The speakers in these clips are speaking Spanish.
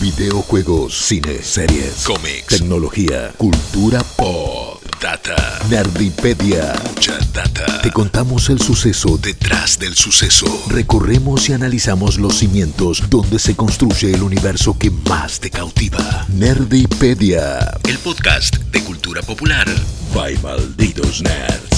Videojuegos, cine, series, cómics, tecnología, cultura pop, data, nerdipedia, mucha data. Te contamos el suceso detrás del suceso. Recorremos y analizamos los cimientos donde se construye el universo que más te cautiva. Nerdipedia, el podcast de cultura popular. By malditos nerds.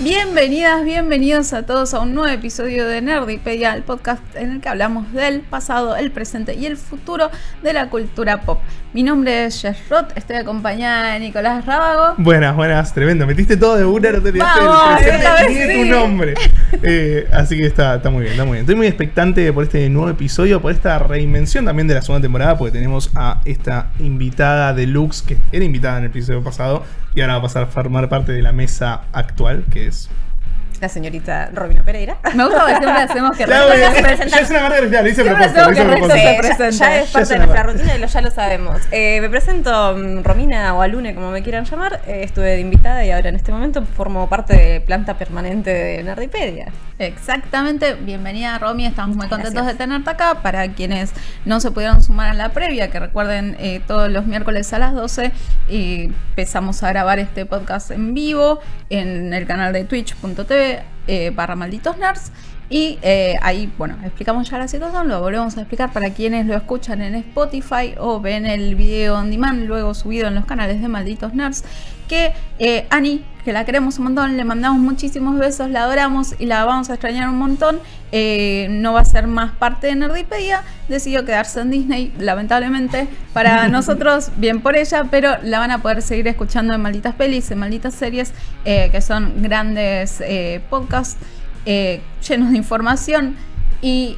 Bienvenidas, bienvenidos a todos a un nuevo episodio de Nerdipedia, el podcast en el que hablamos del pasado, el presente y el futuro de la cultura pop. Mi nombre es Jess Roth, estoy acompañada de Nicolás Rábago. Buenas, buenas, tremendo. Metiste todo de una, no te Vamos, el presente, ni sí. tu nombre. Eh, así que está, está muy bien, está muy bien. Estoy muy expectante por este nuevo episodio, por esta reinvención también de la segunda temporada, porque tenemos a esta invitada deluxe que era invitada en el episodio pasado y ahora va a pasar a formar parte de la mesa actual, que es. La señorita Robina Pereira. Me gusta porque siempre hacemos que Ya, ya, se es una manera de ya, lo hice propósito, lo hice propósito. Se ya, presenta. ya es parte de nuestra rutina y lo, ya lo sabemos. Eh, me presento mm, Romina o Alune, como me quieran llamar. Eh, estuve de invitada y ahora en este momento formo parte de planta permanente de Nerdipedia. Exactamente, bienvenida Romy, estamos muy contentos gracias. de tenerte acá. Para quienes no se pudieron sumar a la previa, que recuerden eh, todos los miércoles a las 12 y empezamos a grabar este podcast en vivo en el canal de twitch.tv eh, barra malditos nerds. Y eh, ahí, bueno, explicamos ya la situación, lo volvemos a explicar para quienes lo escuchan en Spotify o ven el video on demand luego subido en los canales de Malditos Nerds. Que eh, Ani, que la queremos un montón, le mandamos muchísimos besos, la adoramos y la vamos a extrañar un montón. Eh, no va a ser más parte de Nerdipedia, decidió quedarse en Disney, lamentablemente. Para nosotros, bien por ella, pero la van a poder seguir escuchando en Malditas Pelis, en Malditas Series, eh, que son grandes eh, podcasts eh, llenos de información y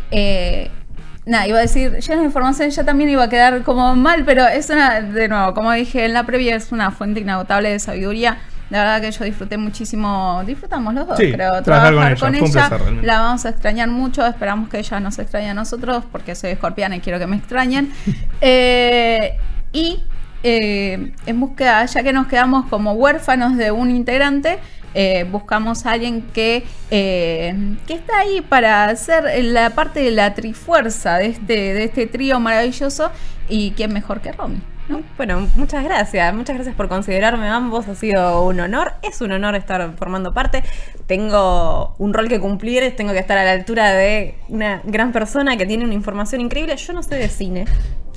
nada, iba a decir llenos de información, ya también iba a quedar como mal, pero es una, de nuevo, como dije en la previa, es una fuente inagotable de sabiduría. La verdad que yo disfruté muchísimo, disfrutamos los dos, Sí, creo, trabajar con con ella, un ella. la vamos a extrañar mucho, esperamos que ella nos extrañe a nosotros, porque soy escorpiana y quiero que me extrañen. Eh, y eh, en búsqueda, ya que nos quedamos como huérfanos de un integrante, eh, buscamos a alguien que, eh, que está ahí para hacer la parte de la trifuerza de este, de este trío maravilloso. Y quién mejor que Romy. ¿No? Bueno, muchas gracias. Muchas gracias por considerarme ambos. Ha sido un honor. Es un honor estar formando parte. Tengo un rol que cumplir. Tengo que estar a la altura de una gran persona que tiene una información increíble. Yo no sé de cine.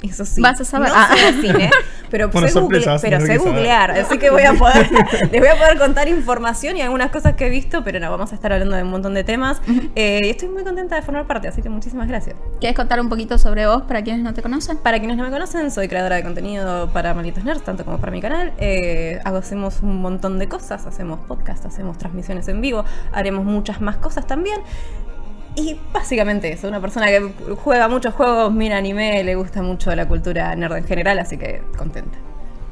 Eso sí. Vas a saber. No Ah. sé de cine, pero Bueno, sé, google- pero sé googlear. Así que voy a poder, les voy a poder contar información y algunas cosas que he visto, pero no, vamos a estar hablando de un montón de temas. Eh, y estoy muy contenta de formar parte, así que muchísimas gracias. ¿Quieres contar un poquito sobre vos para quienes no te conocen? Para quienes no me conocen, soy creadora de contenido para Malditos Nerds, tanto como para mi canal. Eh, hacemos un montón de cosas, hacemos podcast, hacemos transmisiones en vivo, haremos muchas más cosas también. Y básicamente eso, una persona que juega muchos juegos, mira anime, le gusta mucho la cultura nerd en general, así que contenta.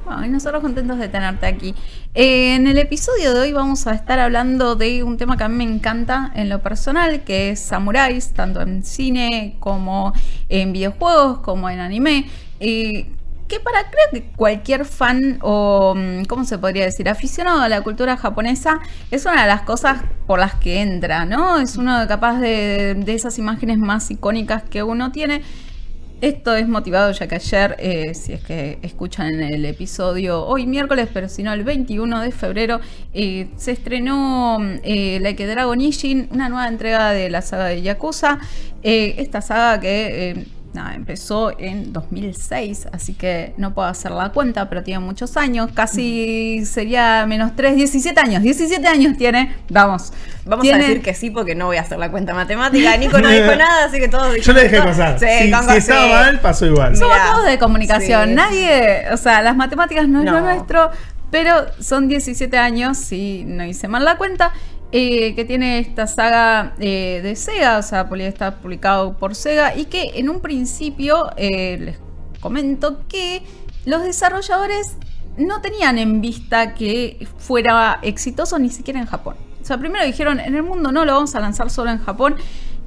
Bueno, y nosotros contentos de tenerte aquí. Eh, en el episodio de hoy vamos a estar hablando de un tema que a mí me encanta en lo personal, que es samuráis, tanto en cine como en videojuegos, como en anime. Eh, que para creo que cualquier fan o, mm, ¿cómo se podría decir? Aficionado a la cultura japonesa es una de las cosas por las que entra, ¿no? Es uno capaz de, de esas imágenes más icónicas que uno tiene. Esto es motivado ya que ayer, eh, si es que escuchan el episodio hoy miércoles, pero si no el 21 de febrero, eh, se estrenó eh, Like a Dragon Ishin, una nueva entrega de la saga de Yakuza. Esta saga que nada, empezó en 2006, así que no puedo hacer la cuenta, pero tiene muchos años, casi sería menos 3, 17 años, 17 años tiene, vamos. Vamos tiene- a decir que sí porque no voy a hacer la cuenta matemática. Nico no dijo nada, así que todos Yo le dejé pasar. Sí, si si estaba mal, pasó igual. Somos Mirá, todos de comunicación. sí. Nadie, o sea, las matemáticas no es lo No. nuestro, pero son 17 años, si no hice mal la cuenta, eh, que tiene esta saga eh, de Sega, o sea, está publicado por Sega, y que en un principio eh, les comento que los desarrolladores no tenían en vista que fuera exitoso ni siquiera en Japón. O sea, primero dijeron, en el mundo no lo vamos a lanzar solo en Japón.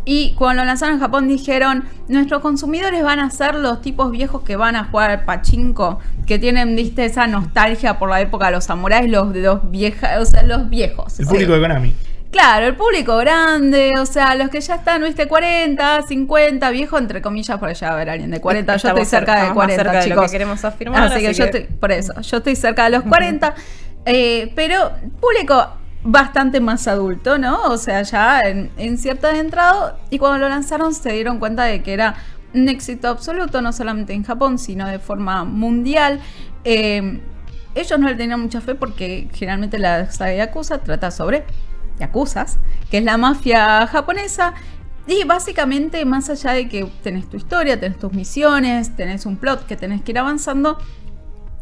Y cuando lo lanzaron en Japón dijeron, nuestros consumidores van a ser los tipos viejos que van a jugar al pachinko, que tienen, viste, esa nostalgia por la época de los samuráis, los, los, vieja, o sea, los viejos. El Sí. público de Konami. Claro, el público grande, o sea, los que ya están, viste, 40, 50, viejo, entre comillas, por allá a ver alguien de 40. yo estoy cerca de 40, chicos. queremos afirmar. Así, que, yo estoy, por eso, yo estoy cerca de los 40. Eh, pero público bastante más adulto, ¿no? O sea, ya en, en cierto entrado. Y cuando lo lanzaron se dieron cuenta de que era un éxito absoluto, no solamente en Japón, sino de forma mundial. Eh, ellos no le tenían mucha fe porque generalmente la saga Yakuza trata sobre Yakuzas, que es la mafia japonesa. Y básicamente, más allá de que tenés tu historia, tenés tus misiones, tenés un plot que tenés que ir avanzando,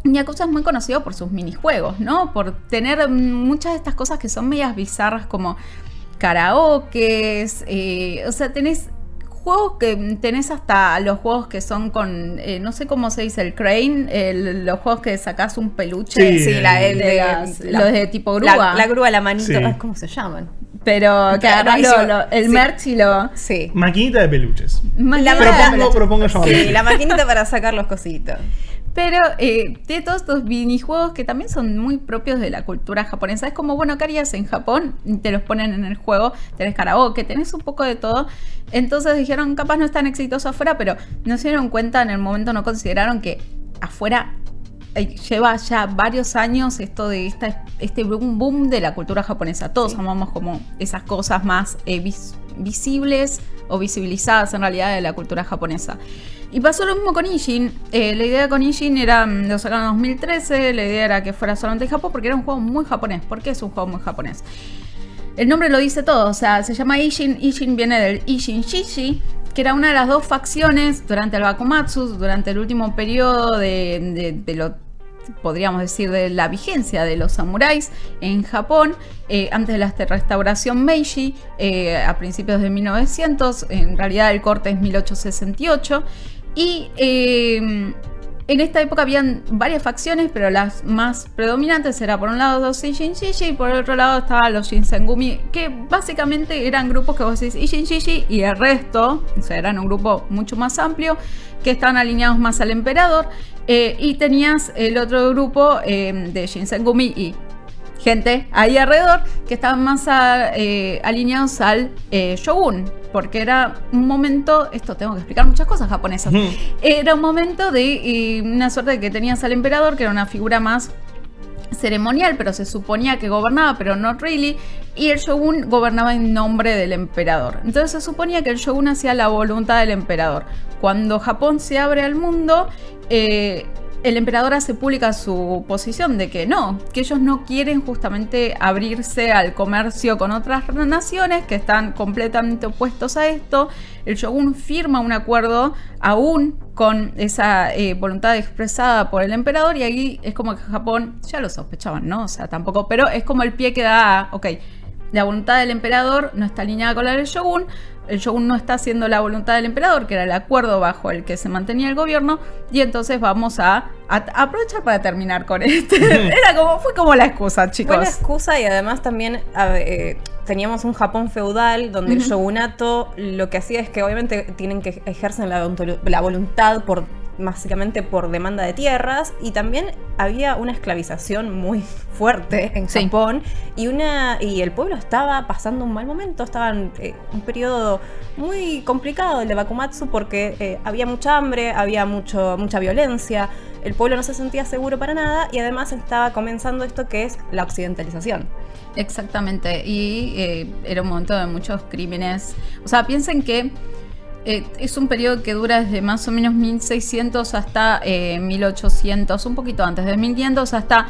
Yakuza es muy conocido por sus minijuegos, ¿no? Por tener muchas de estas cosas que son medias bizarras como karaokes, eh, o sea, tenés juegos que tenés hasta los juegos que son con, eh, no sé cómo se dice, el crane, los juegos que sacás un peluche. Sí, la, el de, los de tipo grúa. La, grúa, la manito, ¿cómo se llaman? Pero que el merch y lo... Sí. Maquinita de peluches. La propongo, propongo Sí, la maquinita para sacar los cositos. Pero eh, tiene todos estos minijuegos que también son muy propios de la cultura japonesa. Es como, bueno, ¿qué harías en Japón? Te los ponen en el juego, tenés karaoke, tenés un poco de todo. Entonces dijeron, capaz no es tan exitoso afuera, pero no se dieron cuenta en el momento, no consideraron que afuera eh, lleva ya varios años esto de esta, este boom, boom de la cultura japonesa. Todos amamos como esas cosas más eh, visibles o visibilizadas en realidad de la cultura japonesa. Y pasó lo mismo con Ishin. Eh, la idea con Ishin era, mm, lo sacaron en 2013, la idea era que fuera solamente Japón porque era un juego muy japonés. ¿Por qué es un juego muy japonés? El nombre lo dice todo, o sea, se llama Ishin. Ishin viene del Ishin Shishi, que era una de las dos facciones durante el Bakumatsu, durante el último periodo de, lo podríamos decir, de la vigencia de los samuráis en Japón, eh, antes de la restauración Meiji, eh, a principios de 1900, en realidad el corte es 1868, y em, en esta época habían varias facciones, pero las más predominantes eran por un lado los Ishin Shishi y por el otro lado estaban los Shinsengumi, que básicamente eran grupos que vos decís Ishin Shishi y el resto, o sea, eran un grupo mucho más amplio, que estaban alineados más al emperador. Eh, y tenías el otro grupo em, de Shinsengumi y gente ahí alrededor que estaban más eh, alineados al eh, shogun, porque era un momento, esto tengo que explicar muchas cosas japonesas, era un momento de eh, una suerte de que tenías al emperador, que era una figura más ceremonial, pero se suponía que gobernaba, pero no really, y el shogun gobernaba en nombre del emperador. Entonces se suponía que el shogun hacía la voluntad del emperador. Cuando Japón se abre al mundo, el emperador hace pública su posición de que no, que ellos no quieren justamente abrirse al comercio con otras naciones que están completamente opuestos a esto. El shogun firma un acuerdo aún con esa eh, voluntad expresada por el emperador y ahí es como que Japón ya lo sospechaban, ¿no? O sea, tampoco, pero es como el pie que da, ok, la voluntad del emperador no está alineada con la del shogun, el shogun no está haciendo la voluntad del emperador, que era el acuerdo bajo el que se mantenía el gobierno, y entonces vamos a, aprovechar para terminar con este. era como, fue como la excusa, chicos. Fue la excusa y además también eh, teníamos un Japón feudal donde el shogunato lo que hacía es que obviamente tienen que ejercer la, la voluntad por básicamente por demanda de tierras y también había una esclavización muy fuerte en Japón y una y el pueblo estaba pasando un mal momento, estaba en eh, un periodo muy complicado el de Bakumatsu porque eh, había mucha hambre, había mucho mucha violencia, el pueblo no se sentía seguro para nada y además estaba comenzando esto que es la occidentalización. Exactamente, y eh, era un momento de muchos crímenes. O sea, piensen que eh, es un periodo que dura desde más o menos 1600 hasta 1800, eh, un poquito antes, de 1500 hasta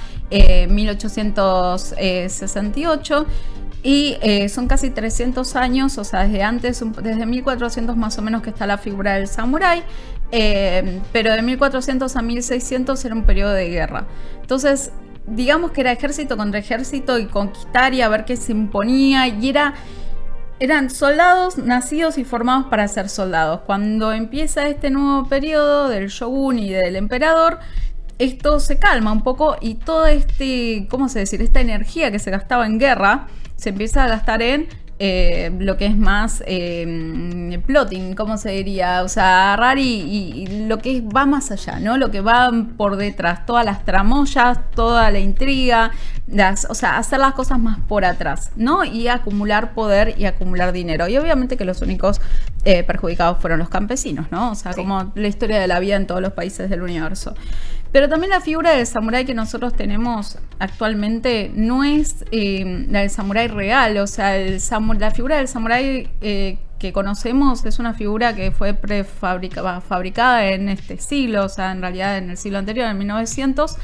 1868. Y eh, son casi 300 años, o sea, desde antes, desde 1400 más o menos que está la figura del samurái, pero de 1400 a 1600 era un periodo de guerra. Entonces, digamos que era ejército contra ejército y conquistar y a ver qué se imponía, y era eran soldados nacidos y formados para ser soldados. Cuando empieza este nuevo periodo del shogun y del emperador, esto se calma un poco y toda este, ¿cómo se decir? Esta energía que se gastaba en guerra se empieza a gastar en eh, lo que es más eh, plotting, ¿cómo se diría? O sea, agarrar y, lo que va más allá, ¿no? Lo que va por detrás, todas las tramoyas, toda la intriga, las, o sea, hacer las cosas más por atrás, ¿no? Y acumular poder y acumular dinero. Y obviamente que los únicos eh, perjudicados fueron los campesinos, ¿no? O sea, como la historia de la vida en todos los países del universo. Pero también la figura del samurái que nosotros tenemos actualmente no es eh, la del samurái real, o sea, el la figura del samurái eh, que conocemos es una figura que fue prefabricada en este siglo, o sea, en realidad en el siglo anterior, en 1900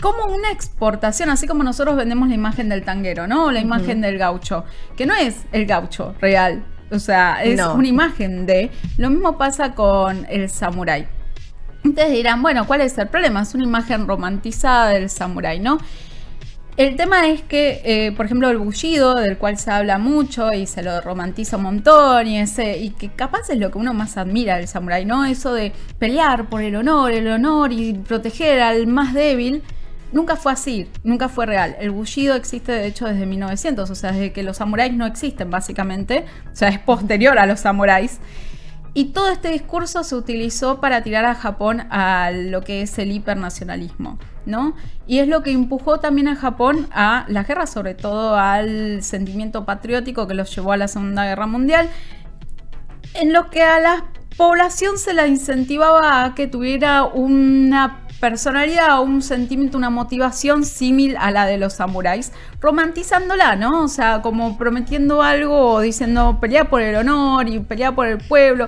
como una exportación, así como nosotros vendemos la imagen del tanguero, ¿no? la imagen del gaucho, que no es el gaucho real, o sea, es una imagen de... Lo mismo pasa con el samurái. Ustedes dirán, bueno, ¿cuál es el problema? Es una imagen romantizada del samurái, ¿no? El tema es que, eh, por ejemplo, el bullido, del cual se habla mucho y se lo romantiza un montón, y, y que capaz es lo que uno más admira del samurái, ¿no? Eso de pelear por el honor, el honor y proteger al más débil, nunca fue así, nunca fue real. El bullido existe, de hecho, desde 1900, o sea, desde que los samuráis no existen, básicamente, o sea, es posterior a los samuráis. Y todo este discurso se utilizó para tirar a Japón a lo que es el hipernacionalismo, ¿no? Y es lo que empujó también a Japón a la guerra, sobre todo al sentimiento patriótico que los llevó a la Segunda Guerra Mundial, en lo que a la población se la incentivaba a que tuviera una personalidad, un sentimiento, una motivación similar a la de los samuráis, romantizándola, ¿no? O sea, como prometiendo algo, diciendo pelea por el honor y pelea por el pueblo.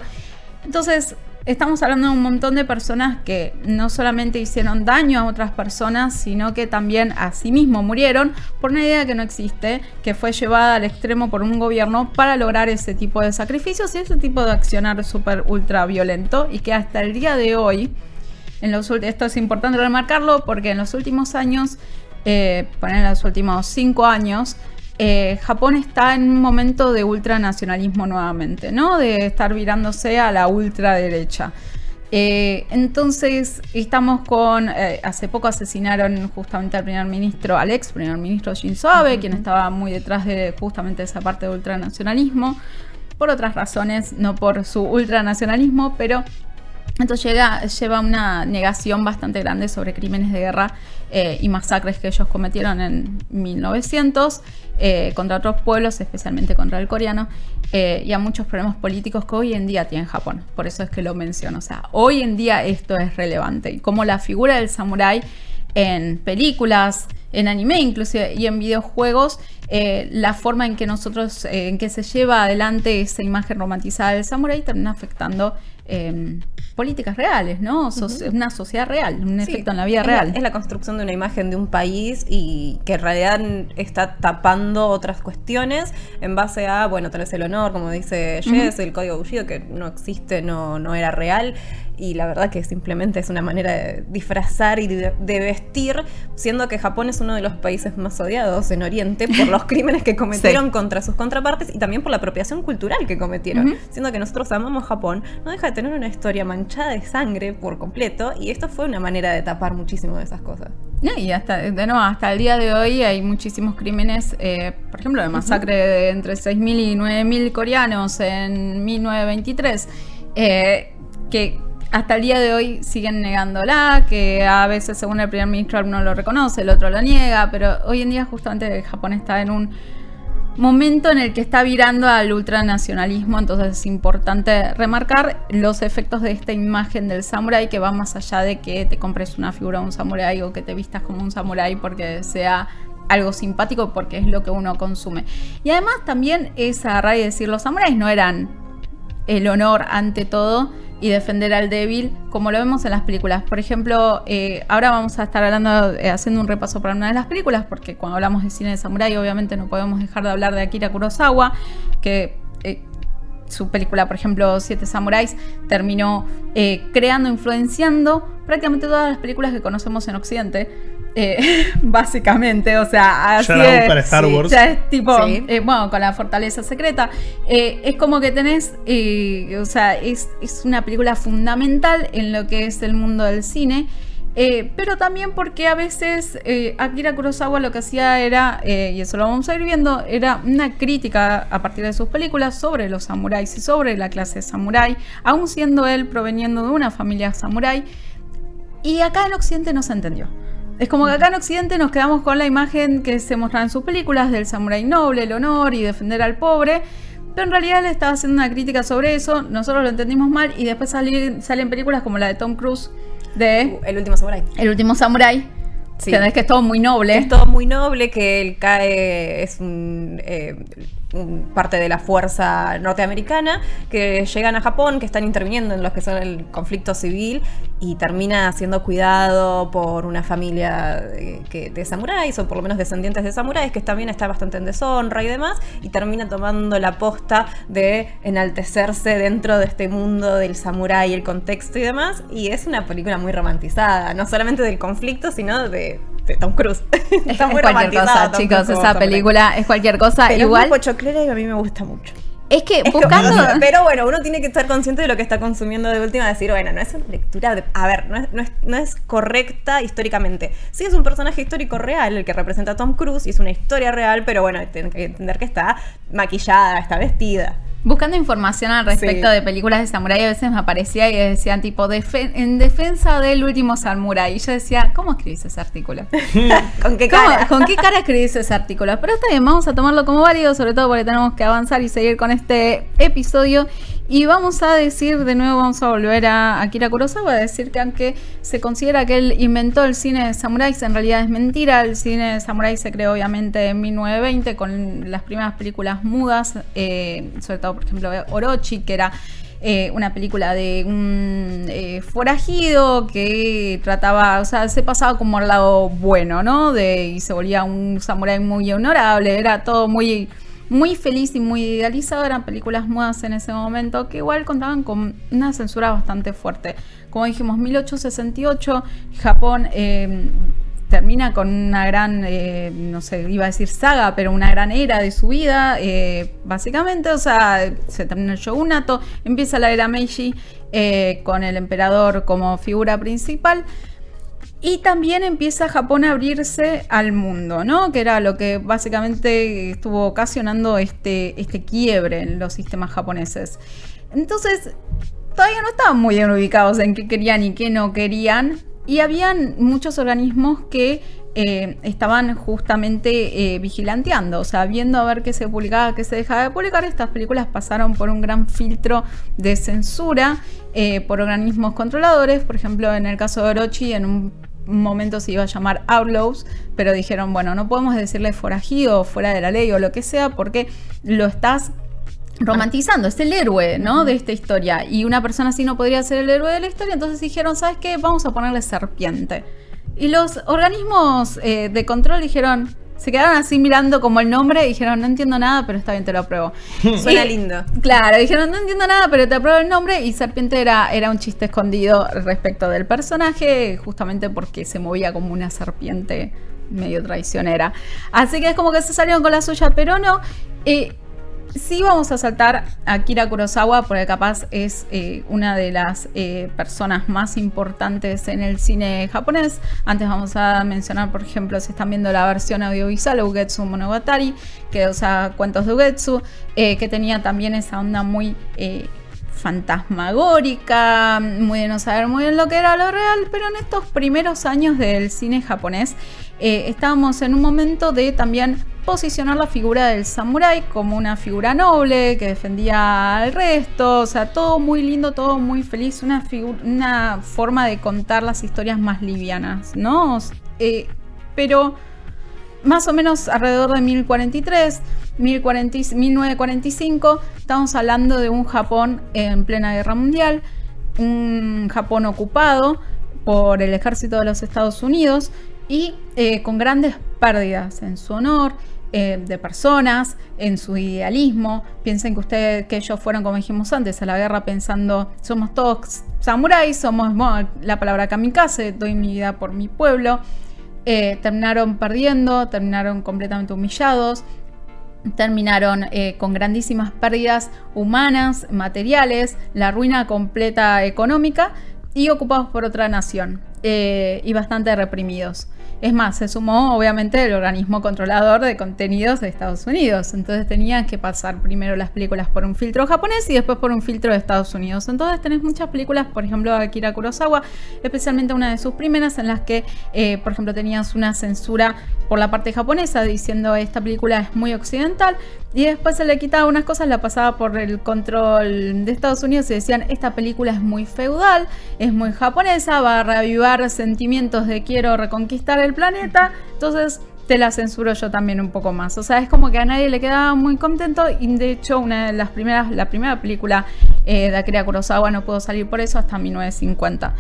Entonces, estamos hablando de un montón de personas que no solamente hicieron daño a otras personas, sino que también a sí mismos murieron por una idea que no existe, que fue llevada al extremo por un gobierno para lograr ese tipo de sacrificios y ese tipo de accionar súper ultra violento y que hasta el día de hoy esto es importante remarcarlo porque en los últimos años, eh, en los últimos cinco años, eh, Japón está en un momento de ultranacionalismo nuevamente, ¿no? De estar virándose a la ultraderecha. Eh, entonces, estamos con. Eh, hace poco asesinaron justamente al primer ministro, al ex primer ministro Shinzo Abe, quien estaba muy detrás de justamente esa parte de ultranacionalismo, por otras razones, no por su ultranacionalismo, pero entonces llega, lleva una negación bastante grande sobre crímenes de guerra eh, y masacres que ellos cometieron en 1900 eh, contra otros pueblos, especialmente contra el coreano, eh, y a muchos problemas políticos que hoy en día tiene Japón. Por eso es que lo menciono. O sea, hoy en día esto es relevante. Y como la figura del samurái en películas, en anime inclusive y en videojuegos, la forma en que nosotros, en que se lleva adelante esa imagen romantizada del samurái termina afectando Em, políticas reales, ¿no? Es Una sociedad real, un efecto en la vida real. es la construcción de una imagen de un país y que en realidad está tapando otras cuestiones en base a, bueno, tenés el honor, como dice Jess, el código bullido que no existe, no, no era real y la verdad que simplemente es una manera de disfrazar y de, vestir, siendo que Japón es uno de los países más odiados en Oriente por los crímenes que cometieron contra sus contrapartes y también por la apropiación cultural que cometieron, siendo que nosotros amamos Japón, no deja de tener una historia manchada de sangre por completo y esto fue una manera de tapar muchísimo de esas cosas. y hasta, de nuevo, hasta el día de hoy hay muchísimos crímenes, eh, por ejemplo, el masacre de entre 6.000 y 9.000 coreanos en 1923, eh, que hasta el día de hoy siguen negándola, que a veces según el primer ministro uno lo reconoce, el otro lo niega, pero hoy en día justamente Japón está en un momento en el que está virando al ultranacionalismo, entonces es importante remarcar los efectos de esta imagen del samurái que va más allá de que te compres una figura de un samurái o que te vistas como un samurái porque sea algo simpático porque es lo que uno consume. Y además también es agarrar y decir, los samuráis no eran el honor ante todo, y defender al débil, como lo vemos en las películas. Por ejemplo, eh, ahora vamos a estar hablando, eh, haciendo un repaso para una de las películas, porque cuando hablamos de cine de samurai, obviamente no podemos dejar de hablar de Akira Kurosawa, que eh, su película, por ejemplo, Siete Samuráis, terminó creando, influenciando prácticamente todas las películas que conocemos en Occidente. Eh, básicamente, o sea, así es, para Star Wars. Ya es tipo, eh, bueno, con la fortaleza secreta. Eh, es como que tenés, o sea, es, es, una película fundamental en lo que es el mundo del cine. Eh, pero también porque a veces eh, Akira Kurosawa lo que hacía era, eh, y eso lo vamos a ir viendo, era una crítica a partir de sus películas sobre los samuráis y sobre la clase samurái, aun siendo él proveniendo de una familia samurái. Y acá en Occidente no se entendió. Es como que acá en Occidente nos quedamos con la imagen que se mostraba en sus películas del samurái noble, el honor y defender al pobre. Pero en realidad él estaba haciendo una crítica sobre eso, nosotros lo entendimos mal y después salen, salen películas como la de Tom Cruise de El último samurái. El último samurái. Sí. Que es que es todo muy noble. Es todo muy noble, que él cae, es un, eh, un parte de la fuerza norteamericana, que llegan a Japón, que están interviniendo en lo que son el conflicto civil, y termina siendo cuidado por una familia de, que, de samuráis, o por lo menos descendientes de samuráis, que también está bastante en deshonra y demás, y termina tomando la posta de enaltecerse dentro de este mundo del samurái, el contexto y demás, y es una película muy romantizada, no solamente del conflicto, sino de, Tom Cruise. Es, Está es muy cualquier cosa, chicos. Esa película es cualquier cosa. Pero Igual. es muy pochoclera y a mí me gusta mucho. Es que Es como- buscando. pero bueno, uno tiene que estar consciente de lo que está consumiendo de última, decir, bueno, no es una lectura de... A ver, no es, no es, no es correcta históricamente. Sí es un personaje histórico real el que representa a Tom Cruise y es una historia real, pero bueno, tienen que entender que está maquillada, está vestida. Buscando información al respecto Sí. de películas de samurái, a veces me aparecía y decían tipo "Defe- en defensa del último samurái. Y yo decía, ¿cómo escribís ese artículo? ¿Con qué ¿Cómo- cara? ¿Con qué cara escribís ese artículo? Pero está bien, vamos a tomarlo como válido, sobre todo porque tenemos que avanzar y seguir con este episodio. Y vamos a decir, de nuevo, vamos a volver a Akira Kurosawa, a decir que aunque se considera que él inventó el cine de samuráis, en realidad es mentira. El cine de samurái se creó obviamente en 1920 con las primeras películas mudas, eh, sobre todo, por ejemplo, Orochi, que era eh, una película de un eh, forajido que trataba, o sea, se pasaba como al lado bueno, ¿no? De, y se volvía un samurái muy honorable, era todo muy, muy feliz y muy idealizado. Eran películas mudas en ese momento que igual contaban con una censura bastante fuerte. Como dijimos, 1868, Japón. eh, termina con una gran, eh, no sé, iba a decir saga, pero una gran era de su vida, eh, básicamente, o sea, se termina el shogunato, empieza la era Meiji con el emperador como figura principal. Y también empieza Japón a abrirse al mundo, ¿no? Que era lo que básicamente estuvo ocasionando este, este quiebre en los sistemas japoneses. Entonces, todavía no estaban muy bien ubicados en qué querían y qué no querían. Y habían muchos organismos que eh, estaban justamente eh, vigilanteando, o sea, viendo a ver qué se publicaba, qué se dejaba de publicar. Estas películas pasaron por un gran filtro de censura eh, por organismos controladores. Por ejemplo, en el caso de Orochi, en un momento se iba a llamar Outlaws, pero dijeron, bueno, no podemos decirle forajido fuera de la ley o lo que sea, porque lo estás romantizando, es el héroe, ¿no? De esta historia. Y una persona así no podría ser el héroe de la historia, entonces dijeron, ¿sabes qué? Vamos a ponerle serpiente. Y los organismos eh, de control dijeron, se quedaron así mirando como el nombre y dijeron, no entiendo nada, pero está bien, te lo apruebo. Suena Y- lindo. Claro, dijeron, no entiendo nada, pero te apruebo el nombre. Y Serpiente era, era un chiste escondido respecto del personaje, justamente porque se movía como una serpiente medio traicionera. Así que es como que se salieron con la suya, pero no. Eh, sí vamos a saltar a Akira Kurosawa, porque capaz es eh, una de las eh, personas más importantes en el cine japonés. Antes vamos a mencionar, por ejemplo, si están viendo la versión audiovisual, Ugetsu Monogatari, que usa cuentos de Ugetsu, eh, que tenía también esa onda muy... fantasmagórica, muy de no saber muy bien lo que era lo real, pero en estos primeros años del cine japonés eh, estábamos en un momento de también posicionar la figura del samurái como una figura noble que defendía al resto, o sea, todo muy lindo, todo muy feliz, una, una forma de contar las historias más livianas, ¿no? Eh, pero más o menos alrededor de 1043, 1040 1945, estamos hablando de un Japón en plena guerra mundial, un Japón ocupado por el ejército de los Estados Unidos y eh, con grandes pérdidas en su honor, eh, de personas, en su idealismo. Piensen que ustedes, que ellos fueron, como dijimos antes, a la guerra pensando, somos todos samuráis, somos bueno, la palabra kamikaze, doy mi vida por mi pueblo. Eh, terminaron perdiendo, terminaron completamente humillados, terminaron eh, con grandísimas pérdidas humanas, materiales, la ruina completa económica y ocupados por otra nación. eh, y bastante reprimidos. Es más, se sumó obviamente el organismo controlador de contenidos de Estados Unidos. Entonces tenían que pasar primero las películas por un filtro japonés y después por un filtro de Estados Unidos. Entonces tenés muchas películas, por ejemplo, Akira Kurosawa, especialmente una de sus primeras en las que, eh, por ejemplo, tenías una censura por la parte japonesa diciendo esta película es muy occidental y después se le quitaba unas cosas, la pasaba por el control de Estados Unidos y decían esta película es muy feudal, es muy japonesa, va a reavivar sentimientos de quiero reconquistar el planeta, entonces te la censuro yo también un poco más. O sea, es como que a nadie le quedaba muy contento y de hecho una de las primeras, la primera película eh, de Akira Kurosawa no pudo salir por eso hasta 1950.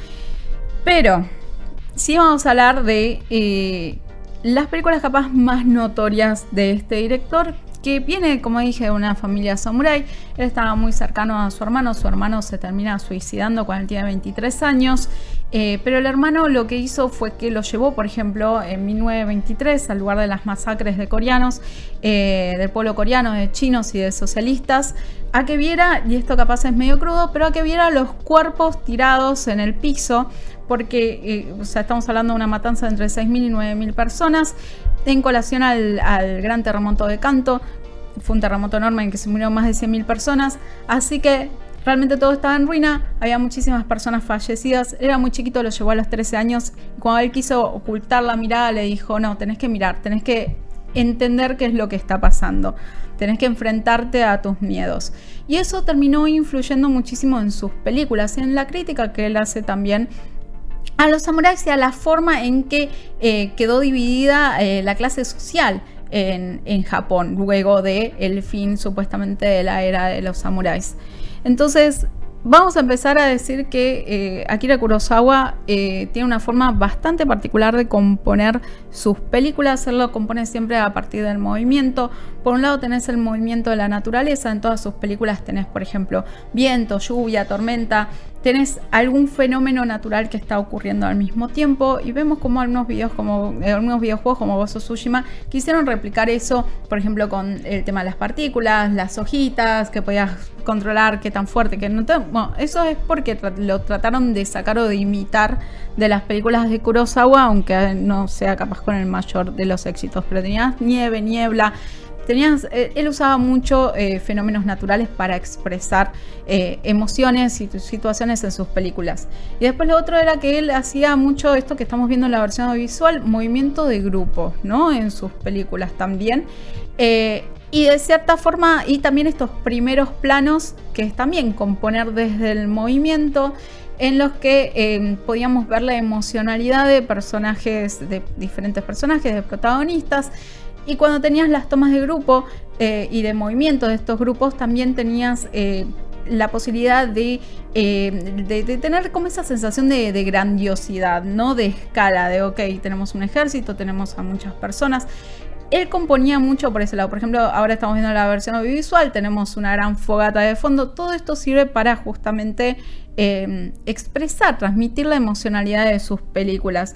Pero, sí vamos a hablar de eh, las películas capaz más notorias de este director, que viene, como dije, de una familia samurai. Él estaba muy cercano a su hermano, su hermano se termina suicidando cuando tiene 23 años. Eh, pero el hermano lo que hizo fue que lo llevó, por ejemplo, en 1923 al lugar de las masacres de coreanos, eh, del pueblo coreano, de chinos y de socialistas, a que viera, y esto capaz es medio crudo, pero a que viera los cuerpos tirados en el piso, porque eh, estamos hablando de una matanza de entre 6.000 y 9.000 personas, en colación al, al gran terremoto de Kanto, fue un terremoto enorme en que se murieron más de 100.000 personas, así que realmente todo estaba en ruina, había muchísimas personas fallecidas, era muy chiquito, lo llevó a los 13 años, cuando él quiso ocultar la mirada le dijo, no, tenés que mirar, tenés que entender qué es lo que está pasando, tenés que enfrentarte a tus miedos. Y eso terminó influyendo muchísimo en sus películas y en la crítica que él hace también a los samuráis y a la forma en que eh, quedó dividida eh, la clase social en, en, Japón luego de el fin supuestamente de la era de los samuráis. Entonces, vamos a empezar a decir que eh, Akira Kurosawa eh, tiene una forma bastante particular de componer sus películas. Él lo compone siempre a partir del movimiento. Por un lado tenés el movimiento de la naturaleza. En todas sus películas tenés, por ejemplo, viento, lluvia, tormenta tenés algún fenómeno natural que está ocurriendo al mismo tiempo y vemos como algunos videos como eh, algunos videojuegos como Gozo Tsushima quisieron replicar eso, por ejemplo, con el tema de las partículas, las hojitas, que podías controlar qué tan fuerte, que no te, bueno, eso es porque lo trataron de sacar o de imitar de las películas de Kurosawa, aunque no sea capaz con el mayor de los éxitos, pero tenías nieve, niebla, Tenías, eh, él usaba mucho eh, fenómenos naturales para expresar eh, emociones y situaciones en sus películas. Y después lo otro era que él hacía mucho esto que estamos viendo en la versión audiovisual, movimiento de grupo, ¿no? En sus películas también. y de cierta forma, y también estos primeros planos, que es también componer desde el movimiento, en los que podíamos ver la emocionalidad de personajes, de diferentes personajes, de protagonistas, y cuando tenías las tomas de grupo eh, y de movimiento de estos grupos, también tenías eh, la posibilidad eh, de, tener como esa sensación de, de, grandiosidad, ¿no? De escala, de, ok, tenemos un ejército, tenemos a muchas personas. Él componía mucho por ese lado. Por ejemplo, ahora estamos viendo la versión audiovisual, tenemos una gran fogata de fondo. Todo esto sirve para justamente expresar, transmitir la emocionalidad de sus películas.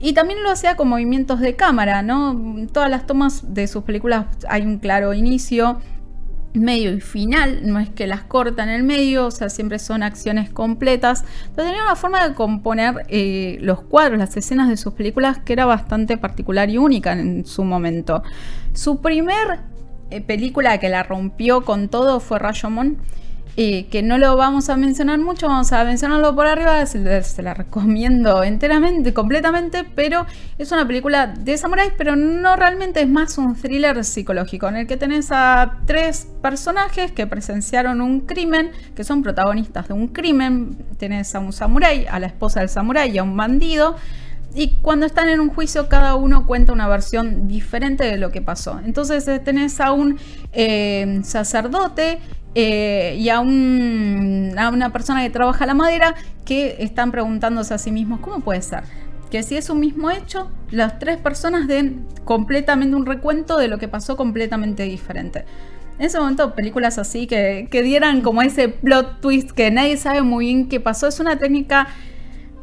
Y también lo hacía con movimientos de cámara, ¿no? Todas las tomas de sus películas hay un claro inicio, medio y final, no es que las corta en el medio, o sea, siempre son acciones completas. Pero tenía una forma de componer eh, los cuadros, las escenas de sus películas que era bastante particular y única en su momento. Su primer eh, película que la rompió con todo fue Rashomon que no lo vamos a mencionar mucho, vamos a mencionarlo por arriba, se, la recomiendo enteramente, completamente, pero es una película de samuráis, pero no realmente es más un thriller psicológico, en el que tenés a tres personajes que presenciaron un crimen, que son protagonistas de un crimen, tenés a un samurái, a la esposa del samurái y a un bandido, y cuando están en un juicio, cada uno cuenta una versión diferente de lo que pasó. Entonces eh, tenés a un eh, sacerdote eh, y a, una persona que trabaja la madera que están preguntándose a sí mismos, ¿cómo puede ser? Que si es un mismo hecho, las tres personas den completamente un recuento de lo que pasó completamente diferente. En ese momento, películas así que, que dieran como ese plot twist que nadie sabe muy bien qué pasó, es una técnica,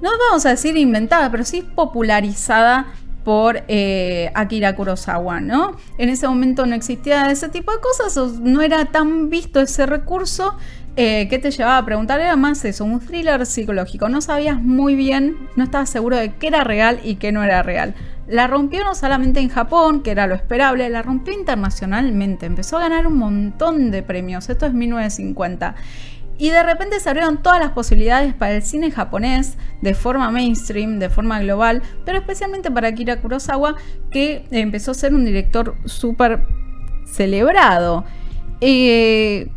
no vamos a decir inventada, pero sí popularizada por eh, Akira Kurosawa, ¿no? En ese momento no existía ese tipo de cosas, no era tan visto ese recurso eh, que te llevaba a preguntar, era más eso, un thriller psicológico, no sabías muy bien, no estabas seguro de qué era real y qué no era real. La rompió no solamente en Japón, que era lo esperable, la rompió internacionalmente, empezó a ganar un montón de premios, esto es 1950. Y de repente se abrieron todas las posibilidades para el cine japonés de forma mainstream, de forma global, pero especialmente para Akira Kurosawa, que empezó a ser un director súper celebrado. Eh,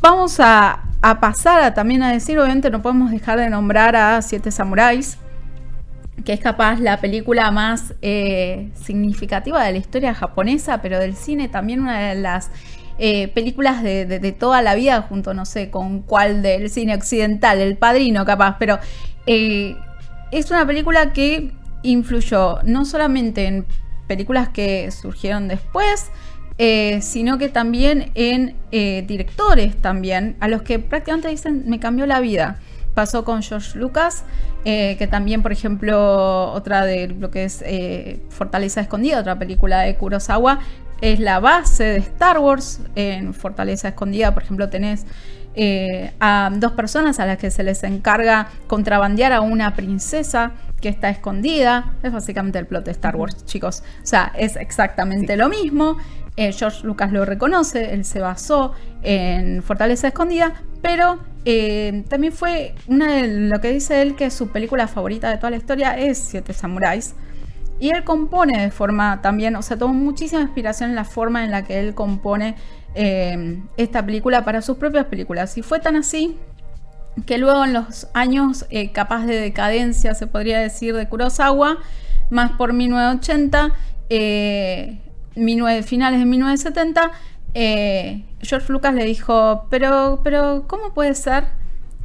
vamos a, pasar también a decir, obviamente no podemos dejar de nombrar a Siete Samuráis, que es capaz la película más eh, significativa de la historia japonesa, pero del cine también una de las eh, películas de, toda la vida, junto, no sé, con cuál del cine occidental, El Padrino, capaz, pero eh, es una película que influyó no solamente en películas que surgieron después, eh, sino que también en directores también, a los que prácticamente dicen me cambió la vida. Pasó con George Lucas, que también, por ejemplo, otra de lo que es Fortaleza Escondida, otra película de Kurosawa, es la base de Star Wars. En Fortaleza Escondida, por ejemplo, tenés eh, a dos personas a las que se les encarga contrabandear a una princesa que está escondida. Es básicamente el plot de Star Wars, chicos. O sea, es exactamente lo mismo. Eh, George Lucas lo reconoce, él se basó en Fortaleza Escondida, pero eh, también fue una de lo que dice él que su película favorita de toda la historia es Siete Samuráis. Y él compone de forma también, o sea, tomó muchísima inspiración en la forma en la que él compone eh, esta película para sus propias películas. Y fue tan así que luego en los años eh, capaz de decadencia, se podría decir, de Kurosawa, más por 1980, eh, finales de 1970, George Lucas le dijo, pero, pero, ¿cómo puede ser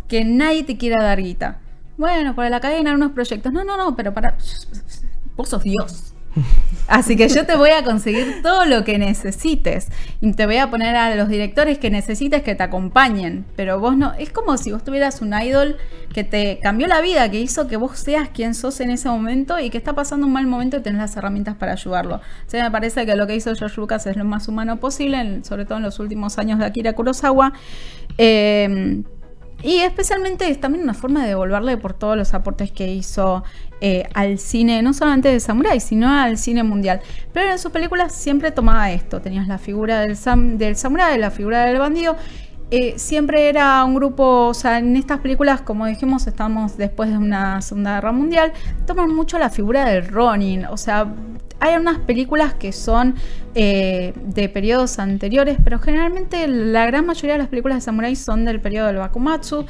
que nadie te quiera dar guita? Bueno, para la cadena, unos proyectos. No, no, no, pero para vos sos Dios. Así que yo te voy a conseguir todo lo que necesites. Y te voy a poner a los directores que necesites que te acompañen. Pero vos no. Es como si vos tuvieras un idol que te cambió la vida, que hizo que vos seas quien sos en ese momento y que está pasando un mal momento y tenés las herramientas para ayudarlo. O me parece que lo que hizo George Lucas es lo más humano posible, sobre todo en los últimos años de Akira Kurosawa. Eh, y especialmente es también una forma de devolverle por todos los aportes que hizo eh, al cine, no solamente de Samurai, sino al cine mundial. Pero en sus películas siempre tomaba esto. Tenías la figura del, sam, del Samurai, la figura del bandido. Eh, siempre era un grupo, o sea, en estas películas, como dijimos, estamos después de una Segunda Guerra Mundial, toman mucho la figura del Ronin, o sea, hay unas películas que son eh, de periodos anteriores, pero generalmente la gran mayoría de las películas de samurai son del periodo del Bakumatsu.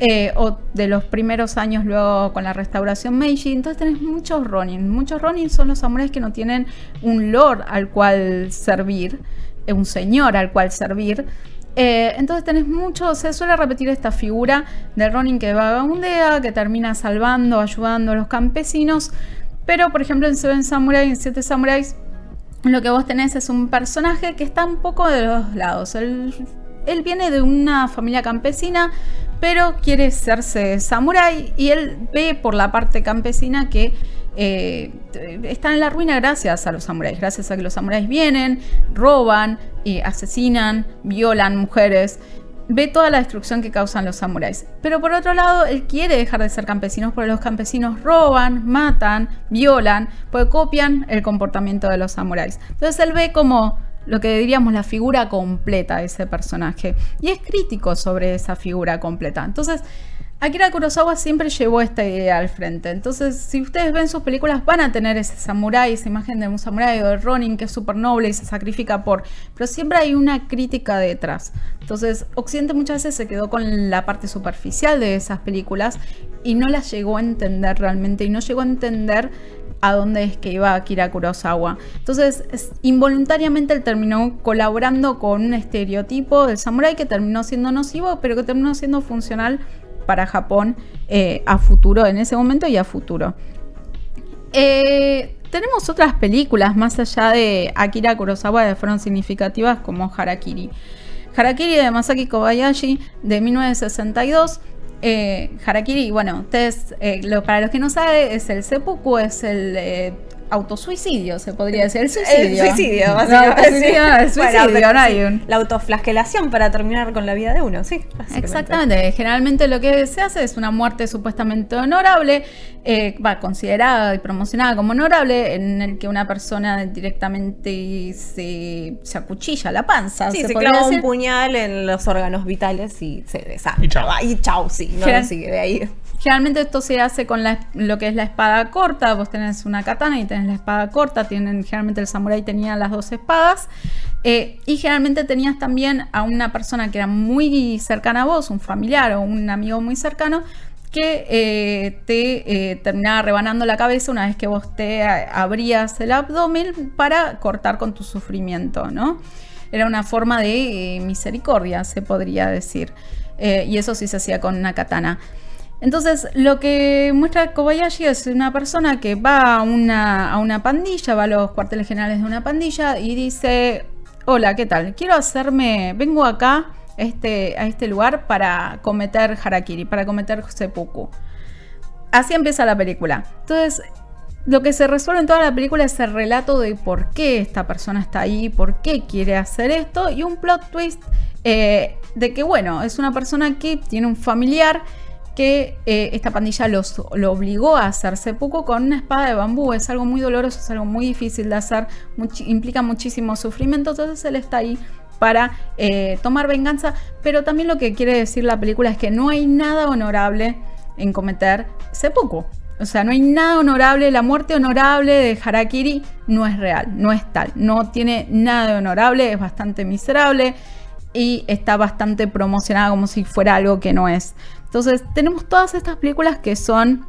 Eh, o de los primeros años luego con la restauración Meiji, entonces tenés muchos Ronin. Muchos Ronin son los samuráis que no tienen un lord al cual servir, eh, un señor al cual servir. entonces tenés mucho, se suele repetir esta figura del Ronin que vagabundea, que termina salvando, ayudando a los campesinos, pero, por ejemplo, en Seven Samurai, en Siete Samuráis, lo que vos tenés es un personaje que está un poco de los lados. Él, viene de una familia campesina, pero quiere serse samurái y él ve por la parte campesina que eh, está en la ruina gracias a los samuráis, gracias a que los samuráis vienen, roban, y asesinan, violan mujeres ve toda la destrucción que causan los samuráis. Pero por otro lado, él quiere dejar de ser campesinos porque los campesinos roban, matan, violan, porque copian el comportamiento de los samuráis. Entonces él ve como lo que diríamos la figura completa de ese personaje y es crítico sobre esa figura completa. Entonces, Akira Kurosawa siempre llevó esta idea al frente. Entonces, si ustedes ven sus películas, van a tener ese samurái, esa imagen de un samurái o de Ronin que es súper noble y se sacrifica por. Pero siempre hay una crítica detrás. Entonces, Occidente muchas veces se quedó con la parte superficial de esas películas y no las llegó a entender realmente y no llegó a entender a dónde es que iba Akira Kurosawa. Entonces, involuntariamente él terminó colaborando con un estereotipo del samurái que terminó siendo nocivo, pero que terminó siendo funcional para Japón eh, a futuro, en ese momento y a futuro. Eh, tenemos otras películas más allá de Akira Kurosawa que fueron significativas como Harakiri. Harakiri de Masaki Kobayashi de 1962. Eh, Harakiri, bueno, ustedes, para los que no saben, es el seppuku, es el autosuicidio, se podría decir. El suicidio. El suicidio, No, básicamente. el Bueno, suicidio, pero no hay sí, un- La autoflagelación para terminar con la vida de uno, sí. Exactamente, generalmente lo que se hace es una muerte supuestamente honorable, eh, va considerada y promocionada como honorable, en el que una persona directamente se, se acuchilla la panza. Sí, se, podría clava decir. un puñal en los órganos vitales y se desangra. Y chau. Y chau, sí, no lo sigue de ahí. Generalmente esto se hace con lo que es la espada corta. Vos tenés una katana y tenés la espada corta. Tienen, generalmente el samurái tenía las dos espadas. Eh, y generalmente tenías también a una persona que era muy cercana a vos, un familiar o un amigo muy cercano, que eh, te eh, terminaba rebanando la cabeza una vez que vos te a- abrías el abdomen para cortar con tu sufrimiento, ¿no? Era una forma de eh, misericordia, se podría decir. Eh, y eso sí se hacía con una katana. Entonces, lo que muestra Kobayashi es una persona que va a una, a una pandilla, va a los cuarteles generales de una pandilla y dice, hola, ¿qué tal? Quiero hacerme, vengo acá este, a este lugar para cometer harakiri, para cometer seppuku. Así empieza la película. Entonces, lo que se resuelve en toda la película es el relato de por qué esta persona está ahí, por qué quiere hacer esto y un plot twist eh, de que, bueno, es una persona que tiene un familiar que eh, esta pandilla lo obligó a hacer seppuku con una espada de bambú. Es algo muy doloroso, es algo muy difícil de hacer, implica muchísimo sufrimiento. Entonces él está ahí para eh, tomar venganza. Pero también lo que quiere decir la película es que no hay nada honorable en cometer seppuku. O sea, no hay nada honorable, la muerte honorable de Harakiri no es real, no es tal, no tiene nada de honorable, es bastante miserable y está bastante promocionada como si fuera algo que no es. Entonces, tenemos todas estas películas que son,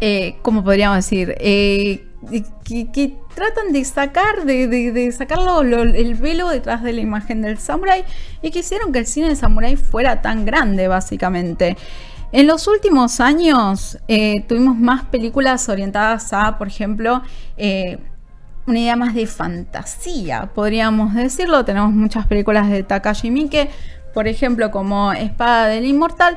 eh, ¿cómo podríamos decir? Eh, que, tratan de sacar, de, de- el velo detrás de la imagen del samurái y que hicieron que el cine de samurái fuera tan grande, básicamente. En los últimos años eh, tuvimos más películas orientadas a, por ejemplo, eh, una idea más de fantasía, podríamos decirlo. Tenemos muchas películas de Takashi Miike, por ejemplo, como Espada del Inmortal.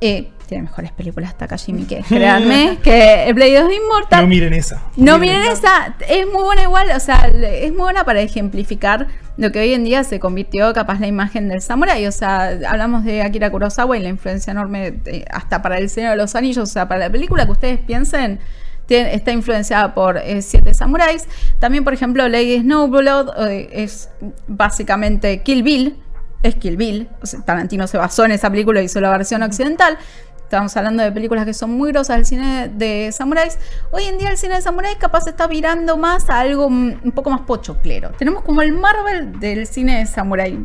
Eh, tiene mejores películas Takashi Miike, créanme, que El Blade 2 Inmortal. No miren esa. No, miren esa, es muy buena igual, o sea, es muy buena para ejemplificar lo que hoy en día se convirtió capaz la imagen del samurái, o sea, hablamos de Akira Kurosawa y la influencia enorme de- hasta para el Señor de los Anillos, o sea, para la película que ustedes piensen, tiene- está influenciada por eh, Siete Samuráis. También, por ejemplo, Lady Snowblood eh, es básicamente Kill Bill, es Kill Bill, o sea, Tarantino se basó en esa película y hizo la versión occidental. Estamos hablando de películas que son muy grosas del cine de samuráis. Hoy en día el cine de samuráis capaz está virando más a algo un poco más pochoclero. Tenemos como el Marvel del cine de samurái.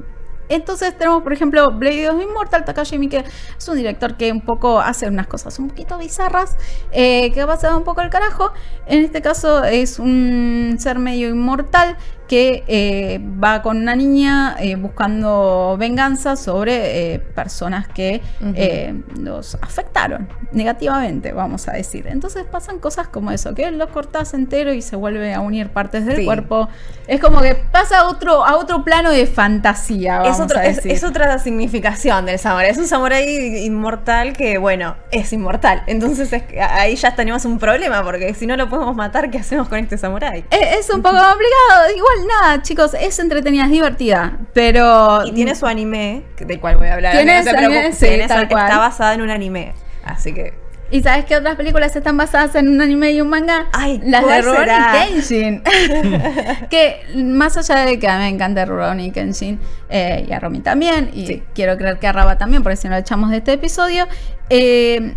Entonces tenemos, por ejemplo, Blade of Immortal, Takashi Miike es un director que un poco hace unas cosas un poquito bizarras, eh, que va a ser un poco el carajo. En este caso es un ser medio inmortal que eh, va con una niña eh, buscando venganza sobre eh, personas que eh, los afectaron negativamente, vamos a decir. Entonces pasan cosas como eso, que lo cortas entero y se vuelve a unir partes del Sí. cuerpo. Es como que pasa a otro, a otro plano de fantasía, vamos Es, otro- a es- decir. es otra significación del samurái. Es un samurái inmortal que, bueno, es inmortal. Entonces es que ahí ya tenemos un problema, porque si no lo podemos matar, ¿qué hacemos con este samurái? Eh, Es un poco complicado. Igual nada, chicos, es entretenida, es divertida. Pero. Y tiene su anime, del cual voy a hablar. Tiene no anime, sí, tal cual. Está basada en un anime. Así que. ¿Y sabes qué otras películas están basadas en un anime y un manga? Ay, Las de ¿cuál Rurouni? Kenshin. que más allá de que a mí me encanta Rurouni Kenshin eh, y a Romy también, y Sí. quiero creer que a Raba también, por si no lo echamos de este episodio, eh,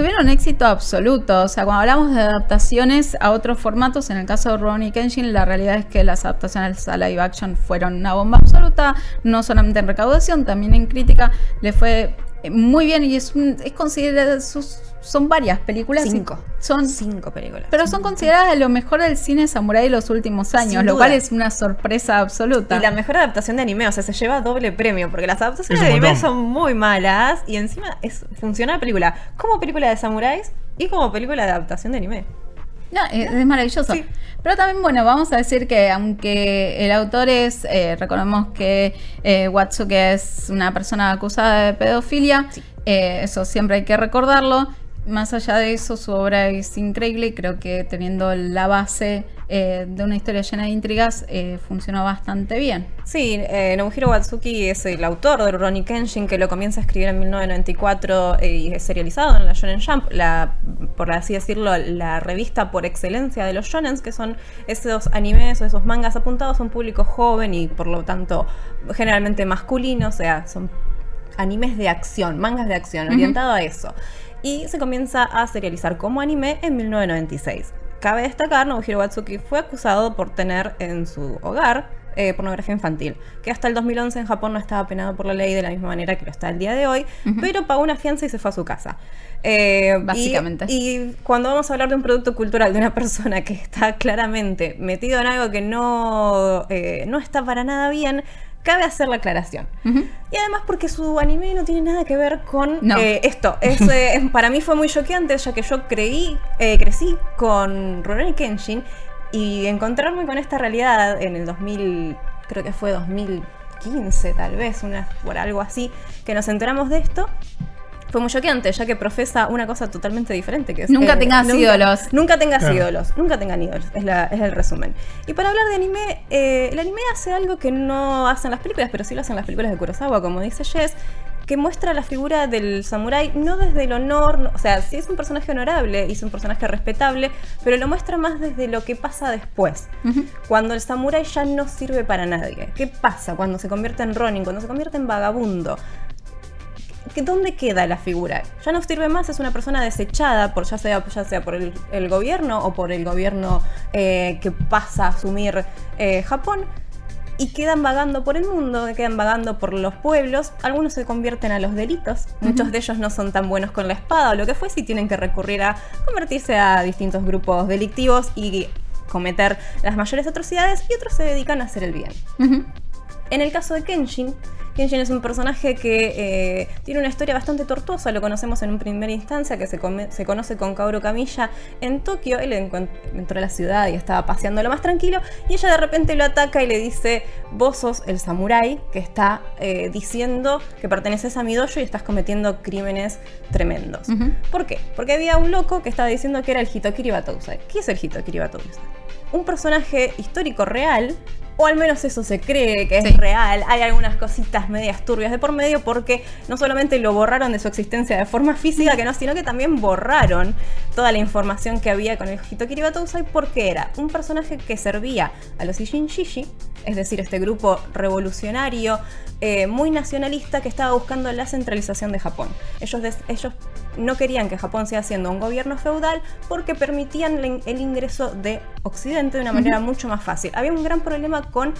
tuvieron éxito absoluto. O sea, cuando hablamos de adaptaciones a otros formatos, en el caso de Rurouni Kenshin, la realidad es que las adaptaciones a live action fueron una bomba absoluta, no solamente en recaudación, también en crítica, le fue muy bien y es, un- es considerada, sus- son varias películas. Cinco. Son Cinco películas. pero son consideradas de lo mejor del cine samurái de los últimos años, Sin lo duda. cual es una sorpresa absoluta. Y la mejor adaptación de anime, o sea, se lleva doble premio, porque las adaptaciones Es de anime montón. son muy malas y encima es, funciona la película como película de samuráis y como película de adaptación de anime. No, es, es maravilloso. Sí. Pero también, bueno, vamos a decir que aunque el autor es, eh, recordemos que eh, Watsuke es una persona acusada de pedofilia, Sí. eh, eso siempre hay que recordarlo. más allá de eso, su obra es increíble y creo que teniendo la base eh, de una historia llena de intrigas, eh, funcionó bastante bien. Sí, eh, Nobuhiro Watsuki es el autor de Ronnie Kenshin, que lo comienza a escribir en 1994 eh, y es serializado en la Shonen Jump, la, por así decirlo, la revista por excelencia de los shonens, que son esos animes o esos mangas apuntados a un público joven y por lo tanto generalmente masculino, o sea, son animes de acción, mangas de acción, orientado a eso y se comienza a serializar como anime en 1996. Cabe destacar, Nobuhiro Watsuki fue acusado por tener en su hogar eh, pornografía infantil, que hasta el 2011 en Japón no estaba penado por la ley de la misma manera que lo está el día de hoy, pero pagó una fianza y se fue a su casa. Eh, Básicamente. Y, cuando vamos a hablar de un producto cultural de una persona que está claramente metido en algo que no, eh, no está para nada bien, cabe hacer la aclaración. Y además porque su anime no tiene nada que ver con eh, esto. Eh, para mí fue muy choqueante, ya que yo creí, eh, crecí con Rurouni Kenshin y encontrarme con esta realidad en el 2000, creo que fue 2015 tal vez, una, por algo así, que nos enteramos de esto fue muy choqueante, ya que profesa una cosa totalmente diferente. Que es, nunca tengas ídolos. Nunca tengas ídolos. Nunca tengan ídolos. Es, el resumen. Y para hablar de anime, eh, el anime hace algo que no hacen las películas, pero sí lo hacen las películas de Kurosawa, como dice Jess, que muestra la figura del samurái no desde el honor, o sea, sí es un personaje honorable y es un personaje respetable, pero lo muestra más desde lo que pasa después. Cuando el samurái ya no sirve para nadie. ¿Qué pasa cuando se convierte en Ronin, cuando se convierte en vagabundo? ¿Dónde queda la figura? Ya no sirve más, es una persona desechada, por, ya, sea, ya sea por el, gobierno o por el gobierno eh, que pasa a asumir eh, Japón. Y quedan vagando por el mundo, quedan vagando por los pueblos. Algunos se convierten a los delitos. Muchos de ellos no son tan buenos con la espada o lo que fue, si tienen que recurrir a convertirse a distintos grupos delictivos y cometer las mayores atrocidades. Y otros se dedican a hacer el bien. En el caso de Kenshin, Kenshin es un personaje que eh, tiene una historia bastante tortuosa, lo conocemos en un primera instancia, que se, conoce con Kaoru Camilla en Tokio. Él entró a la ciudad y estaba paseando lo más tranquilo, y ella de repente lo ataca y le dice: Vos sos el samurái que está eh, diciendo que perteneces a mi dojo y estás cometiendo crímenes tremendos. ¿Por qué? Porque había un loco que estaba diciendo que era el Hitokiri Batousai. ¿Qué es el Hitokiri Batousai? Un personaje histórico real o al menos eso se cree que es real. Hay algunas cositas medias turbias de por medio porque no solamente lo borraron de su existencia de forma física, que no, sino que también borraron toda la información que había con el Hitokiri Batousai porque era un personaje que servía a los Ishinshishi, es decir, este grupo revolucionario eh, muy nacionalista que estaba buscando la centralización de Japón. Ellos, ellos no querían que Japón siga siendo un gobierno feudal porque permitían el ingreso de Occidente de una manera mucho más fácil. Había un gran problema con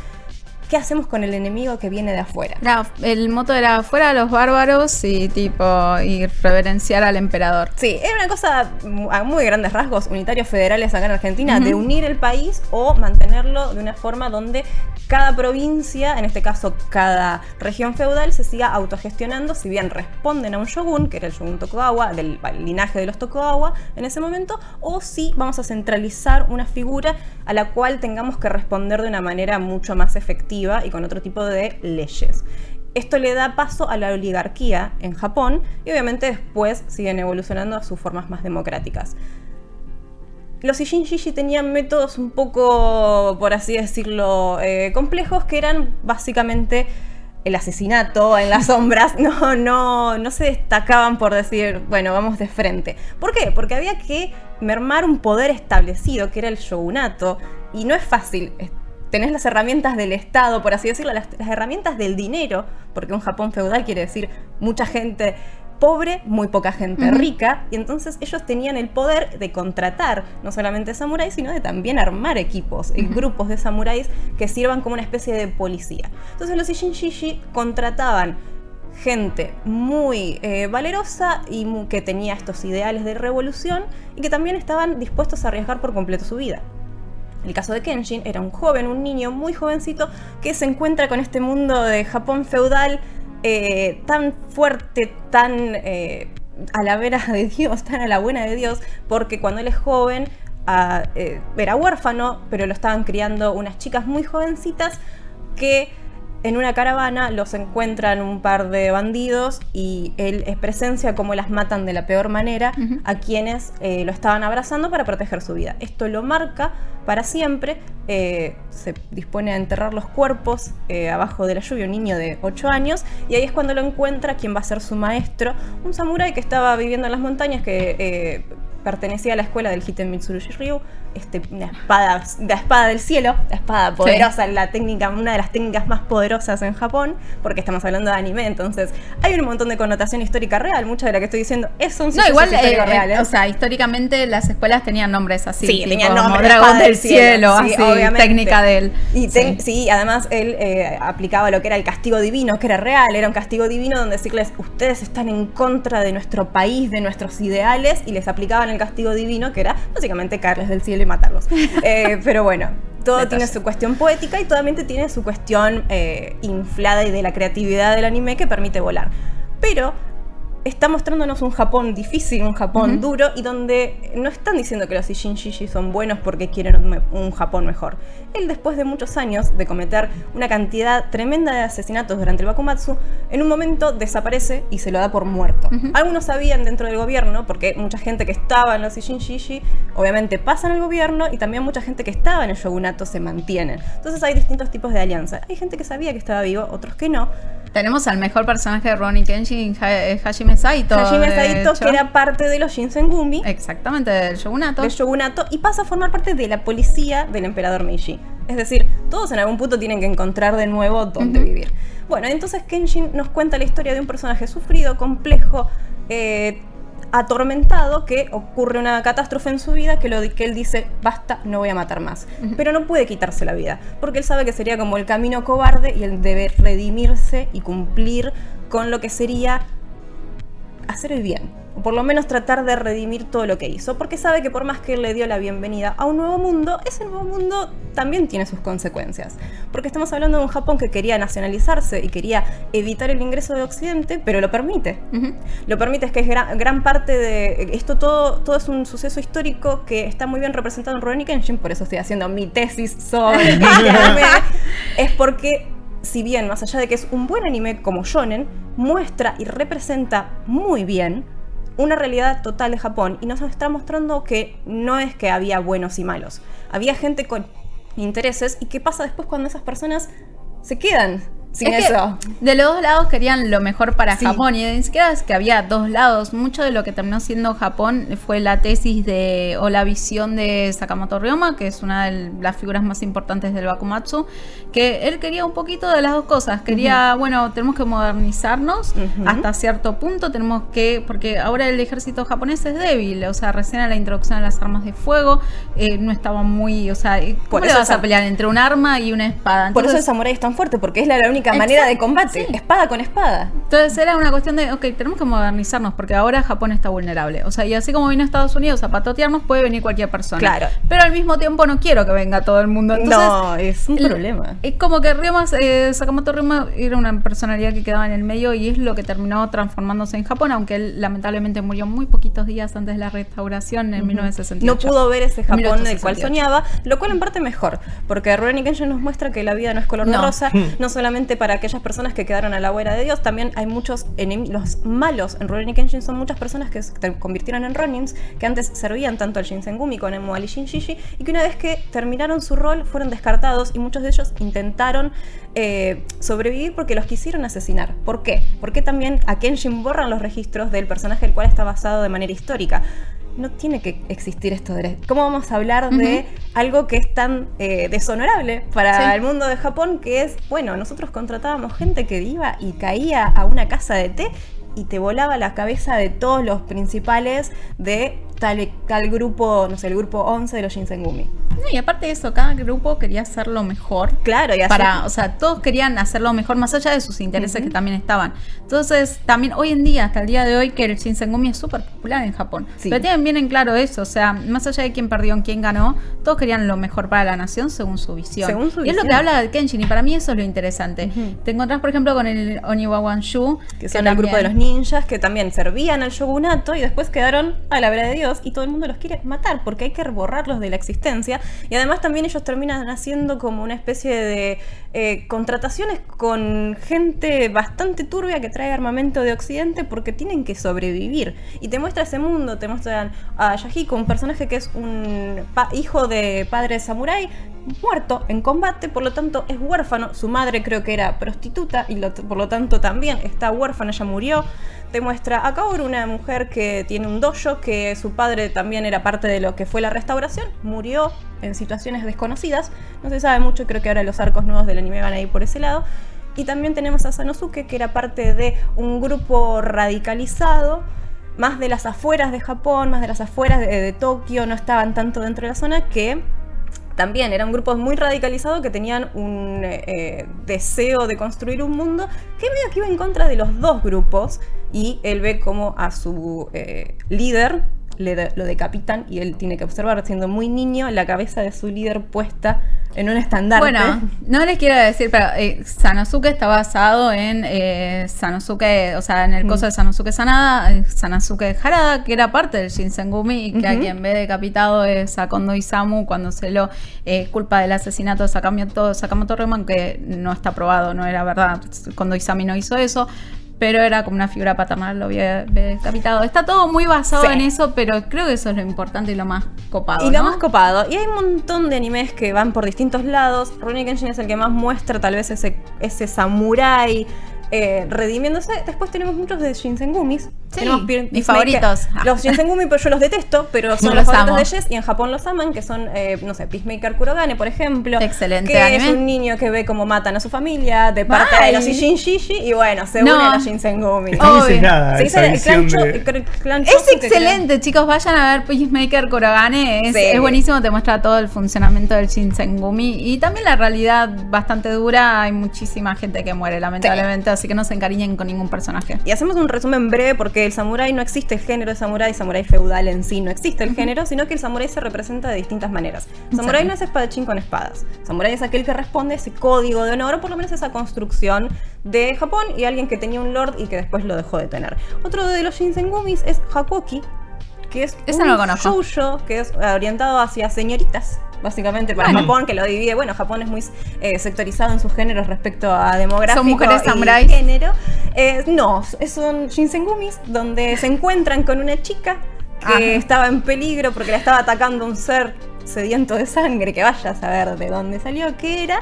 ¿qué hacemos con el enemigo que viene de afuera? el moto era fuera los bárbaros y tipo y reverenciar al emperador. Sí, era una cosa a muy grandes rasgos, unitarios federales acá en Argentina, de unir el país o mantenerlo de una forma donde cada provincia, en este caso cada región feudal, se siga autogestionando, si bien responden a un shogun, que era el shogun Tokugawa, del linaje de los Tokugawa en ese momento, o si vamos a centralizar una figura a la cual tengamos que responder de una manera mucho más efectiva y con otro tipo de leyes. Esto le da paso a la oligarquía en Japón y obviamente después siguen evolucionando a sus formas más democráticas. Los Ishinshishi tenían métodos un poco, por así decirlo, eh, complejos que eran básicamente el asesinato en las sombras. No, no, no se destacaban por decir, bueno, vamos de frente. ¿Por qué? Porque había que mermar un poder establecido que era el shogunato y no es fácil tenés las herramientas del Estado, por así decirlo, las, herramientas del dinero, porque un Japón feudal quiere decir mucha gente pobre, muy poca gente rica, y entonces ellos tenían el poder de contratar no solamente samuráis, sino de también armar equipos, y grupos de samuráis que sirvan como una especie de policía. Entonces los Ishinshishi contrataban gente muy eh, valerosa y que tenía estos ideales de revolución y que también estaban dispuestos a arriesgar por completo su vida. El caso de Kenshin era un joven, un niño muy jovencito que se encuentra con este mundo de Japón feudal eh, tan fuerte, tan eh, a la vera de Dios, tan a la buena de Dios, porque cuando él es joven ah, eh, era huérfano, pero lo estaban criando unas chicas muy jovencitas que en una caravana los encuentran un par de bandidos y él es presencia cómo las matan de la peor manera a quienes eh, lo estaban abrazando para proteger su vida. Esto lo marca para siempre, eh, se dispone a enterrar los cuerpos eh, abajo de la lluvia, un niño de 8 años, y ahí es cuando lo encuentra quien va a ser su maestro, un samurái que estaba viviendo en las montañas, que pertenecía a la escuela del Hiten Mitsurugi Ryu, este, una espada, la espada del cielo, la espada poderosa, la técnica, una de las técnicas más poderosas en Japón, porque estamos hablando de anime, entonces hay un montón de connotación histórica real, mucha de la que estoy diciendo es un No, igual, eh, real, ¿eh? o sea, históricamente las escuelas tenían nombres así, sí, tenían nombres dragón del cielo, así, técnica de él. Y sí. además él eh, aplicaba lo que era el castigo divino, que era real, era un castigo divino donde decirles, ustedes están en contra de nuestro país, de nuestros ideales, y les aplicaban el castigo divino, que era básicamente caerles del cielo matarlos. Eh, pero bueno, todo tiene su cuestión poética y totalmente tiene su cuestión eh, inflada y de la creatividad del anime que permite volar. Pero está mostrándonos un Japón difícil, un Japón duro, y donde no están diciendo que los Ishinshishi son buenos porque quieren un, Japón mejor. Él, después de muchos años de cometer una cantidad tremenda de asesinatos durante el Bakumatsu, en un momento desaparece y se lo da por muerto. Algunos sabían dentro del gobierno, porque mucha gente que estaba en los Ishinshishi, obviamente pasa en el gobierno, y también mucha gente que estaba en el shogunato se mantiene. Entonces hay distintos tipos de alianza. Hay gente que sabía que estaba vivo, otros que no. Tenemos al mejor personaje de Ronnie Kenshin, eh, Hajime Saito. Hajime Saito, que era parte de los Shinsengumi. Exactamente, del shogunato. Del shogunato, y pasa a formar parte de la policía del emperador Meiji. Es decir, todos en algún punto tienen que encontrar de nuevo dónde vivir. Bueno, entonces Kenshin nos cuenta la historia de un personaje sufrido, complejo, eh, atormentado que ocurre una catástrofe en su vida que, lo, que él dice, basta, no voy a matar más. Pero no puede quitarse la vida, porque él sabe que sería como el camino cobarde y él debe redimirse y cumplir con lo que sería hacer el bien o por lo menos tratar de redimir todo lo que hizo, porque sabe que por más que él le dio la bienvenida a un nuevo mundo, ese nuevo mundo también tiene sus consecuencias, porque estamos hablando de un Japón que quería nacionalizarse y quería evitar el ingreso de Occidente, pero lo permite. Lo permite, es que es gran, parte de esto todo, todo es un suceso histórico que está muy bien representado en Rurouni Kenshin, por eso estoy haciendo mi tesis sobre es porque si bien más allá de que es un buen anime como shonen, muestra y representa muy bien una realidad total de Japón y nos está mostrando que no es que había buenos y malos, había gente con intereses y qué pasa después cuando esas personas se quedan sin eso. de los dos lados querían lo mejor para Japón y ni siquiera es que había dos lados. Mucho de lo que terminó siendo Japón fue la tesis de o la visión de Sakamoto Ryoma, que es una de las figuras más importantes del Bakumatsu, que él quería un poquito de las dos cosas. Quería, bueno, tenemos que modernizarnos hasta cierto punto, tenemos que, porque ahora el ejército japonés es débil, o sea, recién a la introducción de las armas de fuego eh, no estaba muy, o sea, ¿cómo Por le vas a pelear entre un arma y una espada? Por eso el samurái es tan fuerte, porque es la única manera de combate, espada con espada. Entonces era una cuestión de, ok, tenemos que modernizarnos porque ahora Japón está vulnerable. O sea, y así como vino Estados Unidos a patotearnos, puede venir cualquier persona. Claro. Pero al mismo tiempo no quiero que venga todo el mundo. no, es un problema. Es como que Ryoma, eh, Sakamoto Ryoma era una personalidad que quedaba en el medio y es lo que terminó transformándose en Japón, aunque él lamentablemente murió muy poquitos días antes de la restauración en 1968. No pudo ver ese Japón del cual soñaba, lo cual en parte mejor, porque Rurouni Kenshin nos muestra que la vida no es color de rosa, no solamente para aquellas personas que quedaron a la huera de Dios, también hay muchos los malos en Rurouni Kenshin son muchas personas que se convirtieron en Ronins, que antes servían tanto al Shinsengumi como al Shinshishi, y que una vez que terminaron su rol fueron descartados y muchos de ellos intentaron eh, sobrevivir porque los quisieron asesinar. ¿Por qué? Porque también a Kenshin borran los registros del personaje el cual está basado de manera histórica no tiene que existir esto de... ¿Cómo vamos a hablar de algo que es tan eh, deshonorable para el mundo de Japón que es, bueno, nosotros contratábamos gente que iba y caía a una casa de té y te volaba la cabeza de todos los principales de tal, tal grupo, no sé, el grupo 11 de los Shinsengumi. y aparte de eso, cada grupo quería hacerlo mejor. Claro, y para, o sea, todos querían hacerlo mejor, más allá de sus intereses que también estaban. Entonces, también hoy en día, hasta el día de hoy, que el Shinsengumi es súper popular en Japón. Pero tienen bien en claro eso, o sea, más allá de quién perdió y quién ganó, todos querían lo mejor para la nación según su visión. Según su y es lo que habla de Kenshin, y para mí eso es lo interesante. Te encontrás, por ejemplo, con el Oniwa que, son el grupo de los ninjas que también servían al shogunato y después quedaron a la vera de Dios y todo el mundo los quiere matar porque hay que borrarlos de la existencia. Y además también ellos terminan haciendo como una especie de eh, contrataciones con gente bastante turbia que trae armamento de Occidente porque tienen que sobrevivir. Y te muestra ese mundo, te muestran a Yahiko, un personaje que es un hijo de padre samurái, muerto en combate, por lo tanto es huérfano. Su madre creo que era prostituta y por lo tanto también está huérfana, ya murió. Te muestra a Kaoru, una mujer que tiene un dojo, que su padre también era parte de lo que fue la restauración, murió en situaciones desconocidas. No se sabe mucho, creo que ahora los arcos nuevos del anime van a ir por ese lado. Y también tenemos a Sanosuke, que era parte de un grupo radicalizado más de las afueras de Japón, más de las afueras de, Tokio, no estaban tanto dentro de la zona, que también eran grupos muy radicalizados que tenían un eh, deseo de construir un mundo que medio que iba en contra de los dos grupos y él ve como a su eh, líder lo decapitan y él tiene que observar, siendo muy niño, la cabeza de su líder puesta en un estandarte. Bueno, no les quiero decir, pero eh, Sanosuke está basado en eh, Sanosuke, o sea, en el coso de Sanosuke Sanada, eh, Sanosuke Harada, que era parte del Shinsengumi, que a quien ve decapitado es a Kondo Isamu cuando se lo eh, culpa del asesinato de Sakamoto, Sakamoto Reman, que no está probado, no era verdad. Kondo Isami no hizo eso pero era como una figura paternal, lo había decapitado. Está todo muy basado en eso, pero creo que eso es lo importante y lo más copado. Y lo más copado. Y hay un montón de animes que van por distintos lados. Ronnie Kenshin es el que más muestra tal vez ese, ese samurái eh, redimiéndose. Después tenemos muchos de Shinsengumis. Sí, mis favoritos. Los Shinsengumi, pero yo los detesto, pero son los, favoritos de Jess y en Japón los aman, que son, eh, no sé, Peacemaker Kurogane, por ejemplo. Excelente Que es un niño que ve cómo matan a su familia de parte de los Shinshishi y bueno, se une a los Shinsengumi. Es excelente, chicos, vayan a ver Peacemaker Kurogane. Es, es, buenísimo, te muestra todo el funcionamiento del Shinsengumi y también la realidad bastante dura. Hay muchísima gente que muere, lamentablemente así que no se encariñen con ningún personaje. Y hacemos un resumen breve porque el samurái no existe el género de samurái, samurái feudal en sí no existe el género, sino que el samurái se representa de distintas maneras. Samurái no es espadachín con espadas. Samurái es aquel que responde a ese código de honor, o por lo menos esa construcción de Japón y alguien que tenía un lord y que después lo dejó de tener. Otro de los Shinsengumis es Hakoki, que es un shoujo que es orientado hacia señoritas básicamente para Japón, que lo divide. Bueno, Japón es muy eh, sectorizado en sus géneros respecto a demográfico ¿Son mujeres y género. Eh, no, son Shinsengumis, donde se encuentran con una chica que estaba en peligro porque la estaba atacando un ser sediento de sangre, que vaya a saber de dónde salió, qué era.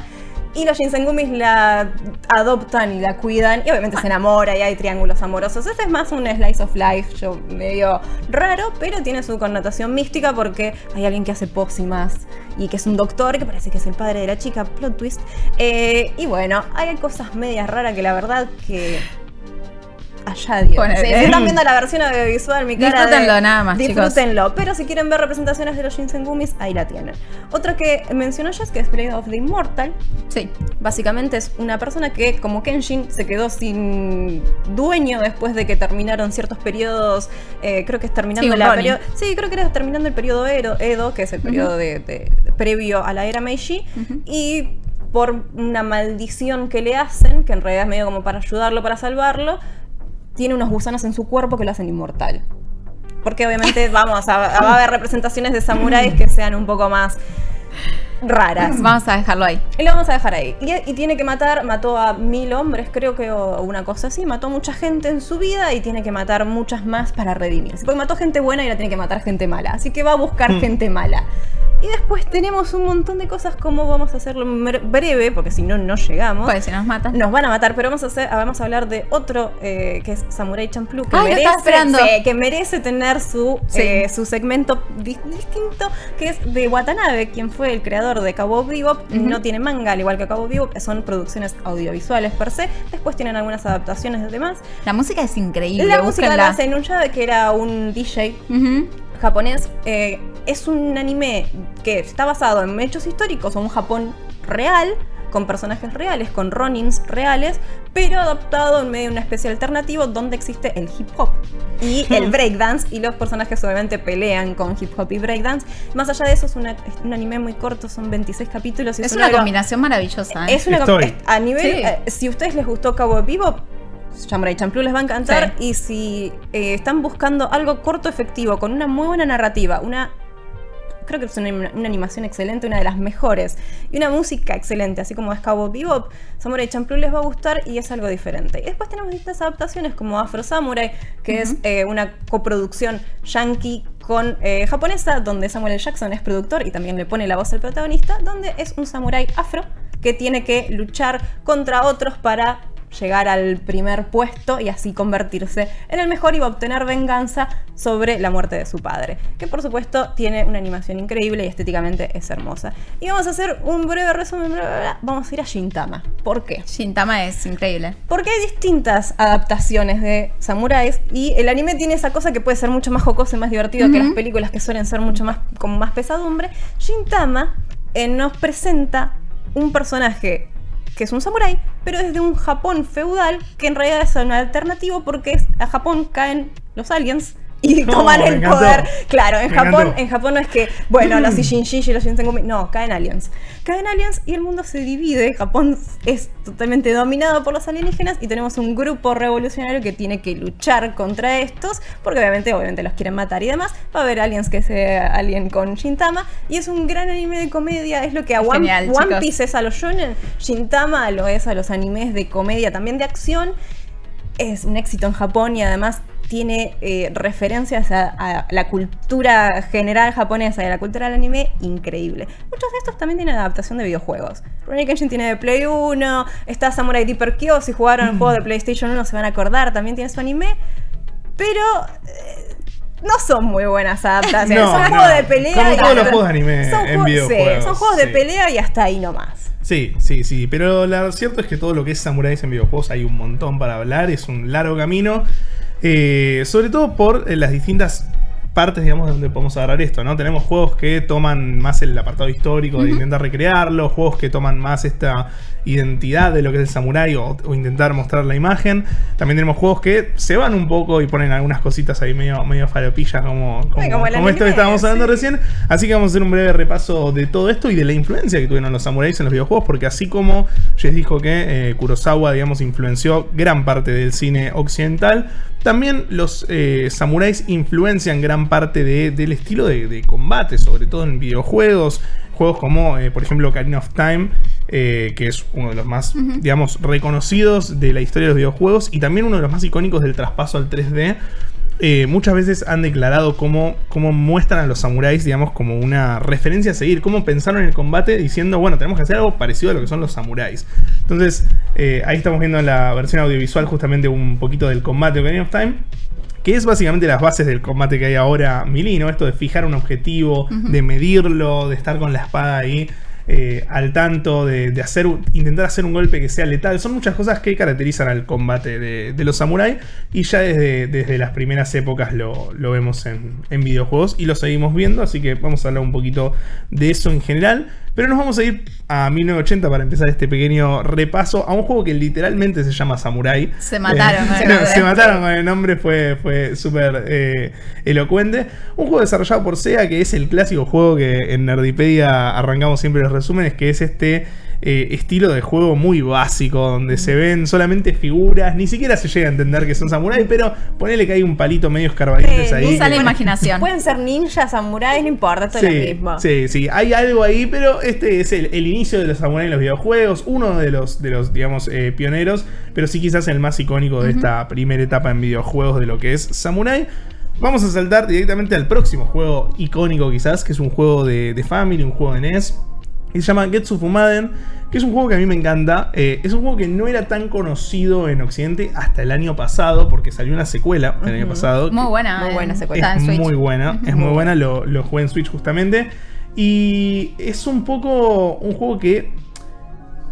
Y los Shinsengumis la adoptan y la cuidan. Y obviamente se enamora y hay triángulos amorosos. Este es más un slice of life, yo medio raro, pero tiene su connotación mística porque hay alguien que hace pócimas y que es un doctor que parece que es el padre de la chica, plot twist. Eh, y bueno, hay cosas medias raras que la verdad que allá Dios. si están viendo la versión audiovisual, mi cara. Disfrútenlo nada más. Disfrútenlo. Pero si quieren ver representaciones de los Shinsengumis, ahí la tienen. Otra que mencionó ya es que es Blade of the Immortal. Sí. Básicamente es una persona que, como Kenshin, se quedó sin dueño después de que terminaron ciertos periodos. Eh, creo que es terminando la periodo. Sí, creo que era terminando el periodo Edo, que es el periodo de, previo a la era Meiji. Y por una maldición que le hacen, que en realidad es medio como para ayudarlo, para salvarlo, tiene unos gusanos en su cuerpo que lo hacen inmortal. Porque obviamente vamos va a haber representaciones de samuráis que sean un poco más raras. Vamos a dejarlo ahí. Y lo vamos a dejar ahí. Y, tiene que matar, mató a mil hombres, creo que, o una cosa así. Mató a mucha gente en su vida y tiene que matar muchas más para redimirse. Porque mató gente buena y ahora tiene que matar gente mala. Así que va a buscar hmm. gente mala. Y después tenemos un montón de cosas como vamos a hacerlo breve, porque si no, no llegamos. Pues si nos matan. Nos van a matar, pero vamos a hacer, vamos a hablar de otro eh, que es Samurai Champloo, que, merece, que merece tener su, eh, su segmento distinto, que es de Watanabe, quien fue el creador de Cabo Bebop. No tiene manga, al igual que Cabo Bebop, son producciones audiovisuales per se. Después tienen algunas adaptaciones de demás. La música es increíble. La música la hace que era un DJ japonés. Eh, es un anime que está basado en hechos históricos o un Japón real, con personajes reales, con ronins reales, pero adaptado en medio de una especie alternativo donde existe el hip hop y el breakdance, y los personajes obviamente pelean con hip hop y breakdance. Más allá de eso, es, un anime muy corto, son 26 capítulos. Y es, una, combinación maravillosa. ¿eh? Es una a nivel, eh, si a ustedes les gustó Cabo Vivo, Samurai Champloo les va a encantar. Y si eh, están buscando algo corto, efectivo, con una muy buena narrativa, una creo que es una, una, animación excelente, una de las mejores, y una música excelente, así como es Cowboy Bebop, Samurai Champloo les va a gustar y es algo diferente. Y después tenemos distintas adaptaciones como Afro Samurai, que es eh, una coproducción yankee con eh, japonesa, donde Samuel L. Jackson es productor y también le pone la voz al protagonista, donde es un samurái afro que tiene que luchar contra otros para llegar al primer puesto y así convertirse en el mejor y va a obtener venganza sobre la muerte de su padre, que por supuesto tiene una animación increíble y estéticamente es hermosa. Y vamos a hacer un breve resumen, vamos a ir a Shintama. ¿Por qué? Shintama es increíble. Porque hay distintas adaptaciones de samuráis y el anime tiene esa cosa que puede ser mucho más jocoso y más divertido que las películas que suelen ser mucho más con más pesadumbre. Shintama eh, nos presenta un personaje que es un samurái, pero desde un Japón feudal que en realidad es un alternativo porque a Japón caen los aliens y toman el poder. Claro, en Japón, en Japón no es que, bueno, los Shinji y los Shinsengumi, no, caen aliens. Caen aliens y el mundo se divide. Japón es totalmente dominado por los alienígenas y tenemos un grupo revolucionario que tiene que luchar contra estos, porque obviamente, obviamente los quieren matar y demás. Va a haber aliens que sea alien con Shintama y es un gran anime de comedia, es lo que a One, Piece es a los shonen, Shintama lo es a los animes de comedia, también de acción. Es un éxito en Japón y además tiene eh, referencias a, la cultura general japonesa y a la cultura del anime increíble. Muchos de estos también tienen adaptación de videojuegos. Ronnie Kenshin tiene de Play 1, está Samurai Deeper Kyo, si jugaron el juego de PlayStation 1 se van a acordar, también tiene su anime, pero... Eh, no son muy buenas adaptaciones. son juegos de pelea. Como todos los juegos de anime son en videojuegos. son juegos de pelea y hasta ahí nomás. Sí, sí, sí. Pero lo cierto es que todo lo que es samuráis en videojuegos hay un montón para hablar. Es un largo camino. Eh, sobre todo por eh, las distintas partes, digamos, donde podemos agarrar esto, ¿no? Tenemos juegos que toman más el apartado histórico de intentar recrearlo, juegos que toman más esta identidad de lo que es el samurái o, intentar mostrar la imagen. También tenemos juegos que se van un poco y ponen algunas cositas ahí medio, medio falopillas como, como, esto que estábamos hablando recién. Así que vamos a hacer un breve repaso de todo esto y de la influencia que tuvieron los samuráis en los videojuegos, porque así como Jess dijo que eh, Kurosawa, digamos, influenció gran parte del cine occidental, también los eh, samuráis influencian gran parte del estilo de, combate, sobre todo en videojuegos. Juegos como, eh, por ejemplo, Ocarina of Time, eh, que es uno de los más, digamos, reconocidos de la historia de los videojuegos y también uno de los más icónicos del traspaso al 3D. Eh, muchas veces han declarado cómo, cómo, muestran a los samuráis, digamos, como una referencia a seguir, cómo pensaron en el combate diciendo, bueno, tenemos que hacer algo parecido a lo que son los samuráis. Entonces, eh, ahí estamos viendo en la versión audiovisual justamente un poquito del combate de Ocarina of Time que es básicamente las bases del combate que hay ahora Milino, esto de fijar un objetivo, de medirlo, de estar con la espada ahí eh, al tanto, de, hacer, intentar hacer un golpe que sea letal. Son muchas cosas que caracterizan al combate de, los samuráis y ya desde, desde, las primeras épocas lo, vemos en, en, videojuegos y lo seguimos viendo, así que vamos a hablar un poquito de eso en general. Pero nos vamos a ir a 1980 para empezar este pequeño repaso a un juego que literalmente se llama Samurai. Se mataron, eh, se, mataron con el nombre, fue, fue súper eh, elocuente. Un juego desarrollado por SEA que es el clásico juego que en Nerdipedia arrancamos siempre los resúmenes, que es este eh, estilo de juego muy básico, donde se ven solamente figuras, ni siquiera se llega a entender que son samuráis, pero ponele que hay un palito medio escarbadientes ahí. Usa la imaginación. Pueden ser ninjas, samuráis, no importa, esto es lo mismo. Sí, sí, hay algo ahí, pero este es el, inicio de los samuráis en los videojuegos, uno de los, de los digamos, eh, pioneros, pero sí quizás el más icónico de esta primera etapa en videojuegos de lo que es samurai. Vamos a saltar directamente al próximo juego icónico quizás, que es un juego de, de Family, un juego de NES y se llama Getsu Fumaden, que es un juego que a mí me encanta. Eh, es un juego que no era tan conocido en Occidente hasta el año pasado, porque salió una secuela el año pasado. Muy buena, muy buena secuela. Es muy buena, es muy buena, lo, lo jugué en Switch justamente. Y es un poco un juego que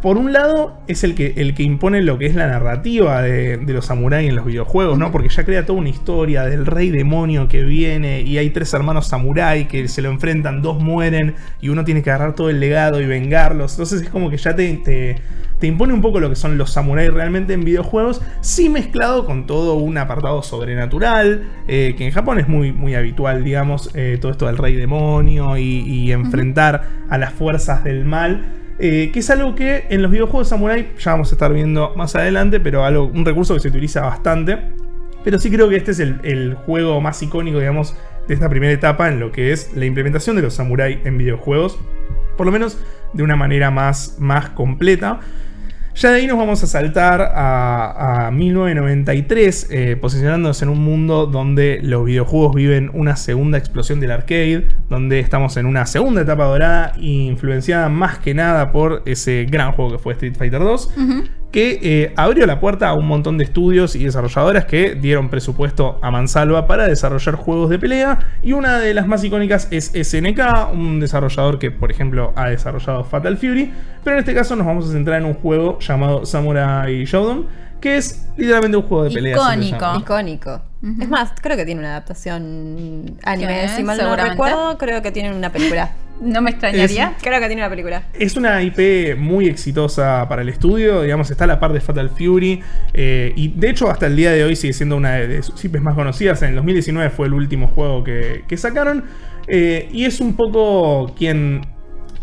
por un lado, es el que, el que impone lo que es la narrativa de, los samuráis en los videojuegos, ¿no? Porque ya crea toda una historia del rey demonio que viene y hay tres hermanos samuráis que se lo enfrentan, dos mueren y uno tiene que agarrar todo el legado y vengarlos. Entonces es como que ya te, te, impone un poco lo que son los samuráis realmente en videojuegos, sí mezclado con todo un apartado sobrenatural, eh, que en Japón es muy, muy habitual, digamos, eh, todo esto del rey demonio y, enfrentar a las fuerzas del mal. Eh, que es algo que en los videojuegos de Samurai ya vamos a estar viendo más adelante, pero algo, un recurso que se utiliza bastante. Pero sí creo que este es el, juego más icónico, digamos, de esta primera etapa en lo que es la implementación de los samurai en videojuegos, por lo menos de una manera más, más completa. Ya de ahí nos vamos a saltar a, 1993, eh, posicionándonos en un mundo donde los videojuegos viven una segunda explosión del arcade, donde estamos en una segunda etapa dorada, influenciada más que nada por ese gran juego que fue Street Fighter 2 que eh, abrió la puerta a un montón de estudios y desarrolladoras que dieron presupuesto a mansalva para desarrollar juegos de pelea. Y una de las más icónicas es SNK, un desarrollador que, por ejemplo, ha desarrollado Fatal Fury. Pero en este caso nos vamos a centrar en un juego llamado Samurai Shodown, que es literalmente un juego de pelea. Icónico. Icónico. Es más, creo que tiene una adaptación anime, si mal no recuerdo, creo que tiene una película. No me extrañaría. Creo que tiene una película. Es una IP muy exitosa para el estudio. Digamos, está a la par de Fatal Fury. Eh, y de hecho, hasta el día de hoy sigue siendo una de, sus IPs más conocidas. En el 2019 fue el último juego que, sacaron. Eh, y es un poco quien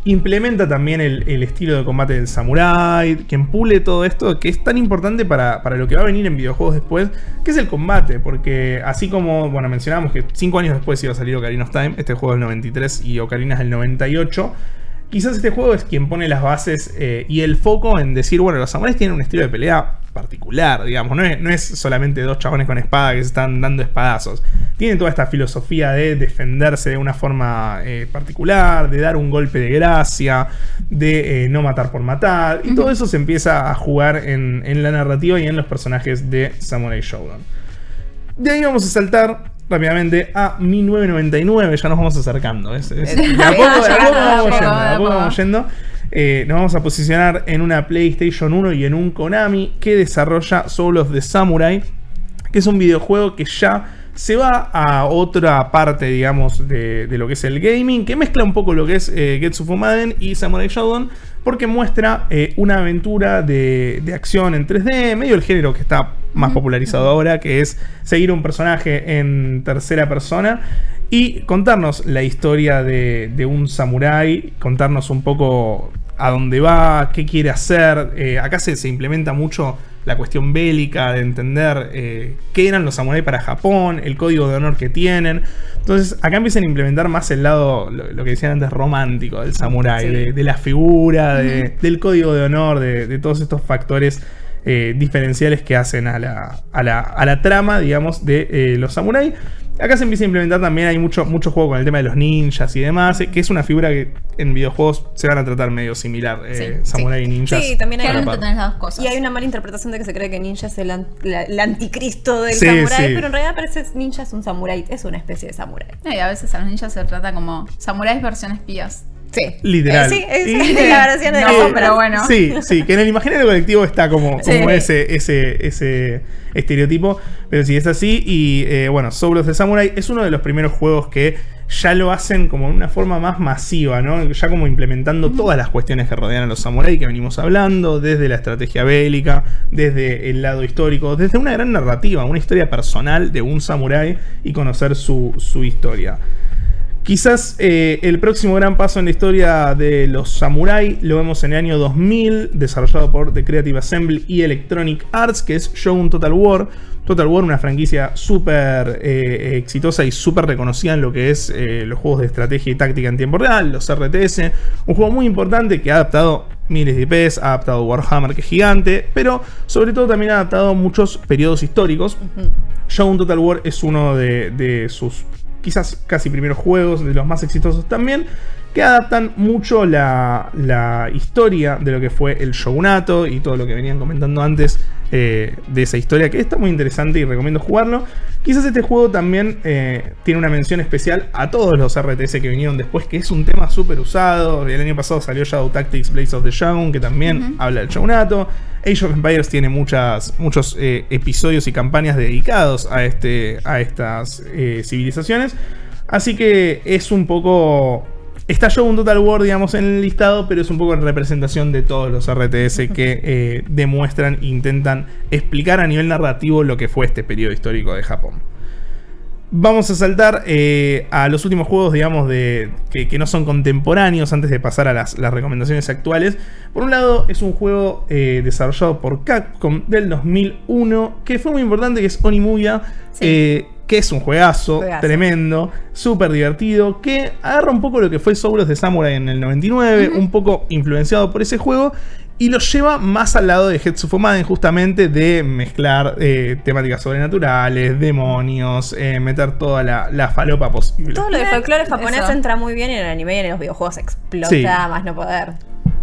implementa también el, estilo de combate del samurai, quien pule todo esto que es tan importante para, lo que va a venir en videojuegos después, que es el combate, porque así como, bueno, mencionábamos que 5 años después iba a salir Ocarina of Time, este juego es del 93 y Ocarina es del 98, quizás este juego es quien pone las bases eh, y el foco en decir, bueno, los samuráis tienen un estilo de pelea particular, digamos, no es, solamente dos chabones con espada que se están dando espadazos. Tienen toda esta filosofía de defenderse de una forma eh, particular, de dar un golpe de gracia, de eh, no matar por matar, y todo eso se empieza a jugar en, en la narrativa y en los personajes de Samurai Shodown. De ahí vamos a saltar rápidamente a 1999, ya nos vamos acercando. Es, a poco, vamos yendo, eh, nos vamos a posicionar en una PlayStation 1 y en un Konami que desarrolla Soul of the Samurai, que es un videojuego que ya se va a otra parte, digamos, de, lo que es el gaming, que mezcla un poco lo que es eh, Getsu Fumaden y Samurai Shodown, porque muestra eh, una aventura de, de, acción en 3D, medio el género que está más popularizado ahora, que es seguir un personaje en tercera persona y contarnos la historia de, de un samurái, contarnos un poco a dónde va, qué quiere hacer. Eh, acá se, se, implementa mucho la cuestión bélica, de entender eh, qué eran los samuráis para Japón, el código de honor que tienen. Entonces, acá empiezan a implementar más el lado, lo, que decían antes, romántico del samurái, de, la figura, del código de honor, de, todos estos factores eh, diferenciales que hacen a la, a la, trama, digamos, de los samuráis. Acá se empieza a implementar también, hay mucho, mucho juego con el tema de los ninjas y demás, eh, que es una figura que en videojuegos se van a tratar medio similar, eh, samurai y ninjas. Sí, también hay las dos cosas. Y hay una mala interpretación de que se cree que ninja es el, anticristo del samurai, pero en realidad parece ninja es un samurai, es una especie de samurai. y a veces a los ninjas se trata como samuráis versión espías. Sí. Literal. sí, es la versión de no, pero bueno. Sí, sí, que en el imaginario colectivo está como, como ese, ese, ese estereotipo. Pero sí, es así. Y eh, bueno, Soul of the Samurai es uno de los primeros juegos que ya lo hacen como de una forma más masiva, ¿no? Ya como implementando todas las cuestiones que rodean a los samuráis que venimos hablando, desde la estrategia bélica, desde el lado histórico, desde una gran narrativa, una historia personal de un samurái y conocer su, su historia. Quizás eh, el próximo gran paso en la historia de los Samurai lo vemos en el año 2000, desarrollado por The Creative Assembly y Electronic Arts, que es Shogun Total War. Total War, una franquicia súper eh, exitosa y súper reconocida en lo que es eh, los juegos de estrategia y táctica en tiempo real, los RTS. Un juego muy importante que ha adaptado miles de IPs, ha adaptado Warhammer, que es gigante, pero sobre todo también ha adaptado muchos periodos históricos. Shogun Total War es uno de sus quizás casi primeros juegos, de los más exitosos también, que adaptan mucho la, historia de lo que fue el shogunato y todo lo que venían comentando antes eh, de esa historia, que está muy interesante y recomiendo jugarlo. Quizás este juego también eh, tiene una mención especial a todos los RTS que vinieron después, que es un tema súper usado. El año pasado salió Shadow Tactics Blaze of the Shogun, que también habla del shogunato. Age of Empires tiene muchas, muchos eh, episodios y campañas dedicados a, este, a estas civilizaciones. Así que es un poco Está un Total War, digamos, en el listado, pero es un poco en representación de todos los RTS que eh, demuestran, intentan explicar a nivel narrativo lo que fue este periodo histórico de Japón. Vamos a saltar eh, a los últimos juegos, digamos, de que, que no son contemporáneos antes de pasar a las, las recomendaciones actuales. Por un lado, es un juego eh, desarrollado por Capcom del 2001, que fue muy importante, que es Onimuya, Sí. eh, que es un juegazo, Juegazo. tremendo, súper divertido, que agarra un poco lo que fue Souls de Samurai en el 99, un poco influenciado por ese juego, y lo lleva más al lado de Hetsu Fumaden, justamente de mezclar eh, temáticas sobrenaturales, demonios, eh, meter toda la, la falopa posible. Todo lo de folclore japonés Eso. entra muy bien en el anime y en los videojuegos explota Sí. más no poder.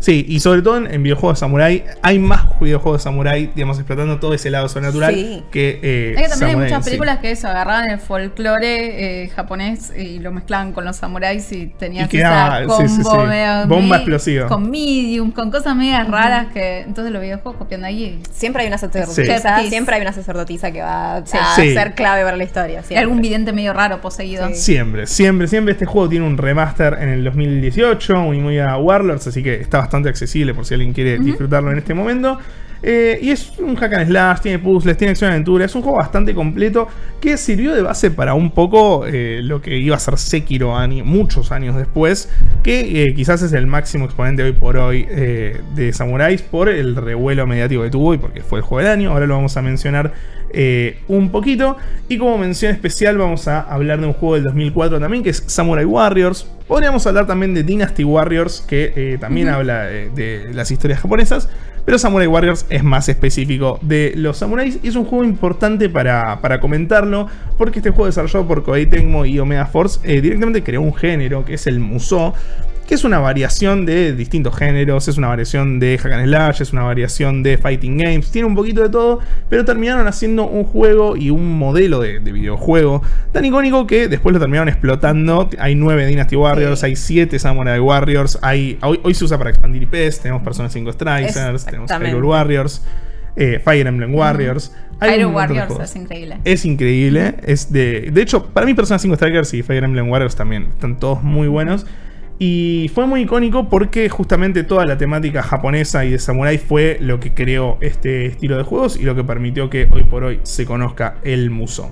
Sí, y sobre todo en, en videojuegos de samurai, hay más videojuegos de samurai, digamos, explotando todo ese lado sobrenatural Sí. que... eh, Es que también hay samurai muchas sí. películas que eso, agarraban el folclore eh, japonés y lo mezclaban con los samuráis y tenías Y quedaba- esa combo sí, sí, sí. medio- Bomba explosiva. Con medium, con cosas medias raras que entonces los videojuegos copian de ahí. Siempre hay una sacerdotisa, Sí. siempre hay una sacerdotisa que va a ser clave para la historia. Siempre. algún vidente medio raro poseído. Sí. Siempre, siempre, siempre. Este juego tiene un remaster en el 2018, muy a Warlords, así que está bastante accesible por si alguien quiere disfrutarlo en este momento. Eh, y es un hack and slash, tiene puzzles, tiene acción y aventura. Es un juego bastante completo que sirvió de base para un poco eh, lo que iba a ser Sekiro año- muchos años después. Que eh, quizás es el máximo exponente hoy por hoy de Samuráis por el revuelo mediático que tuvo y porque fue el juego del año. Ahora lo vamos a mencionar eh, un poquito. Y como mención especial, vamos a hablar de un juego del 2004 también, que es Samurai Warriors. Podríamos hablar también de Dynasty Warriors, que eh, también habla eh, de las historias japonesas. Pero Samurai Warriors es más específico de los samuráis y es un juego importante para, para comentarlo porque este juego desarrollado por Koei Tecmo y Omega Force eh, directamente creó un género que es el Musou que es una variación de distintos géneros, es una variación de hack and slash, es una variación de fighting games, tiene un poquito de todo, pero terminaron haciendo un juego y un modelo de, de videojuego tan icónico que después lo terminaron explotando. Hay nueve Dynasty Warriors, Sí. hay siete Samurai Warriors, hay, hoy, hoy se usa para expandir IPs, tenemos Personas 5 Strikers, tenemos. Hyrule Warriors, eh, Fire Emblem Warriors. Montón de Warriors es increíble. Es increíble. Es de. De hecho, para mí Persona 5 Strikers y Fire Emblem Warriors también están todos muy buenos. Y fue muy icónico porque justamente toda la temática japonesa y de samurai fue lo que creó este estilo de juegos y lo que permitió que hoy por hoy se conozca el Musou.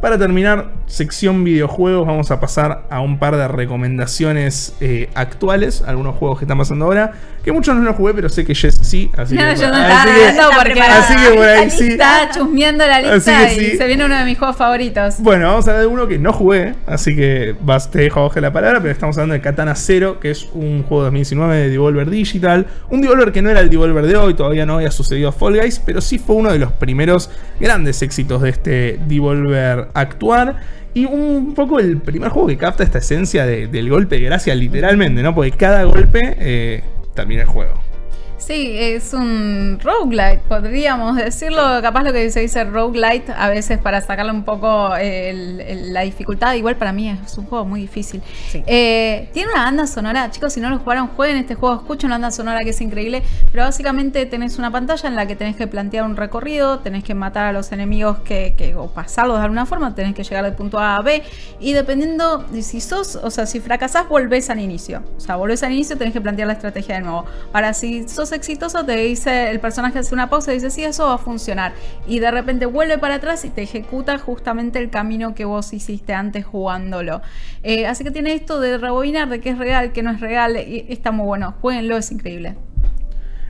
Para terminar, sección videojuegos, vamos a pasar a un par de recomendaciones eh, actuales, algunos juegos que están pasando ahora, que muchos no los jugué, pero sé que Jess sí, así No, que, yo no así estaba que- porque preparada. así que por ahí la sí. lista, chusmeando la lista Así que y sí. se viene uno de mis juegos favoritos. Bueno, vamos a hablar de uno que no jugué, así que vas, te dejo abajo la palabra, pero estamos hablando de Katana Zero, que es un juego de 2019 de Devolver Digital. Un Devolver que no era el Devolver de hoy, todavía no había sucedido a Fall Guys, pero sí fue uno de los primeros grandes éxitos de este Devolver actuar. Y un poco el primer juego que capta esta esencia de- del golpe de gracia, literalmente, ¿no? Porque cada golpe eh, termina el juego. Sí, es un roguelite, podríamos decirlo. Capaz lo que se dice roguelite a veces para sacarle un poco el- el- la dificultad. Igual para mí es un juego muy difícil. Sí. Eh, tiene una banda sonora, chicos, si no lo jugaron, jueguen este juego, escuchen la banda sonora que es increíble. Pero básicamente tenés una pantalla en la que tenés que plantear un recorrido, tenés que matar a los enemigos que, que- o pasarlos de alguna forma, tenés que llegar del punto A a B. Y dependiendo de si sos, o sea, si fracasás, volvés al inicio. O sea, volvés al inicio, tenés que plantear la estrategia de nuevo. Ahora, si sos exitoso, te dice, el personaje hace una pausa y dice, sí, eso va a funcionar. Y de repente vuelve para atrás y te ejecuta justamente el camino que vos hiciste antes jugándolo. Eh, así que tiene esto de rebobinar, de que es real, que no es real. y está muy bueno. Jueguenlo, es increíble.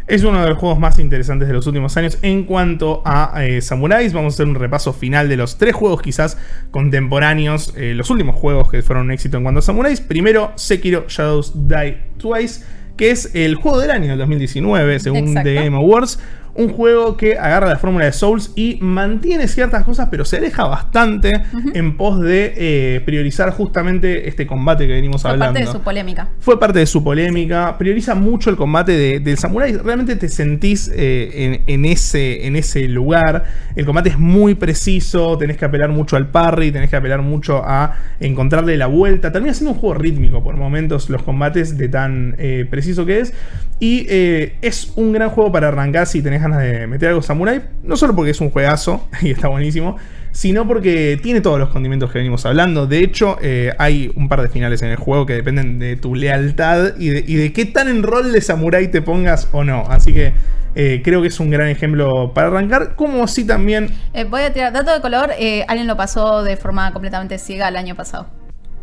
Es uno de los juegos más interesantes de los últimos años en cuanto a eh, samuráis. Vamos a hacer un repaso final de los tres juegos quizás contemporáneos, eh, los últimos juegos que fueron un éxito en cuanto a samuráis. Primero, Sekiro Shadows Die Twice, que es el juego del año del 2019, según Exacto. The Game Awards. Un juego que agarra la fórmula de Souls y mantiene ciertas cosas, pero se aleja bastante en pos de eh, priorizar justamente este combate que venimos Fue hablando. parte de su polémica. Fue parte de su polémica. Prioriza mucho el combate de- del samurái. Realmente te sentís eh, en, en ese, en ese lugar. El combate es muy preciso. Tenés que apelar mucho al parry. Tenés que apelar mucho a encontrarle la vuelta. Termina siendo un juego rítmico por momentos los combates de tan eh, preciso que es. Y es un gran juego para arrancar si tenés ganas de meter algo samurai, no solo porque es un juegazo y está buenísimo, sino porque tiene todos los condimentos que venimos hablando. De hecho, eh, hay un par de finales en el juego que dependen de tu lealtad y de, y de qué tan en rol de samurai te pongas o no. Así que eh, creo que es un gran ejemplo para arrancar, como así también... Eh, voy a tirar dato de color, alguien lo pasó de forma completamente ciega el año pasado.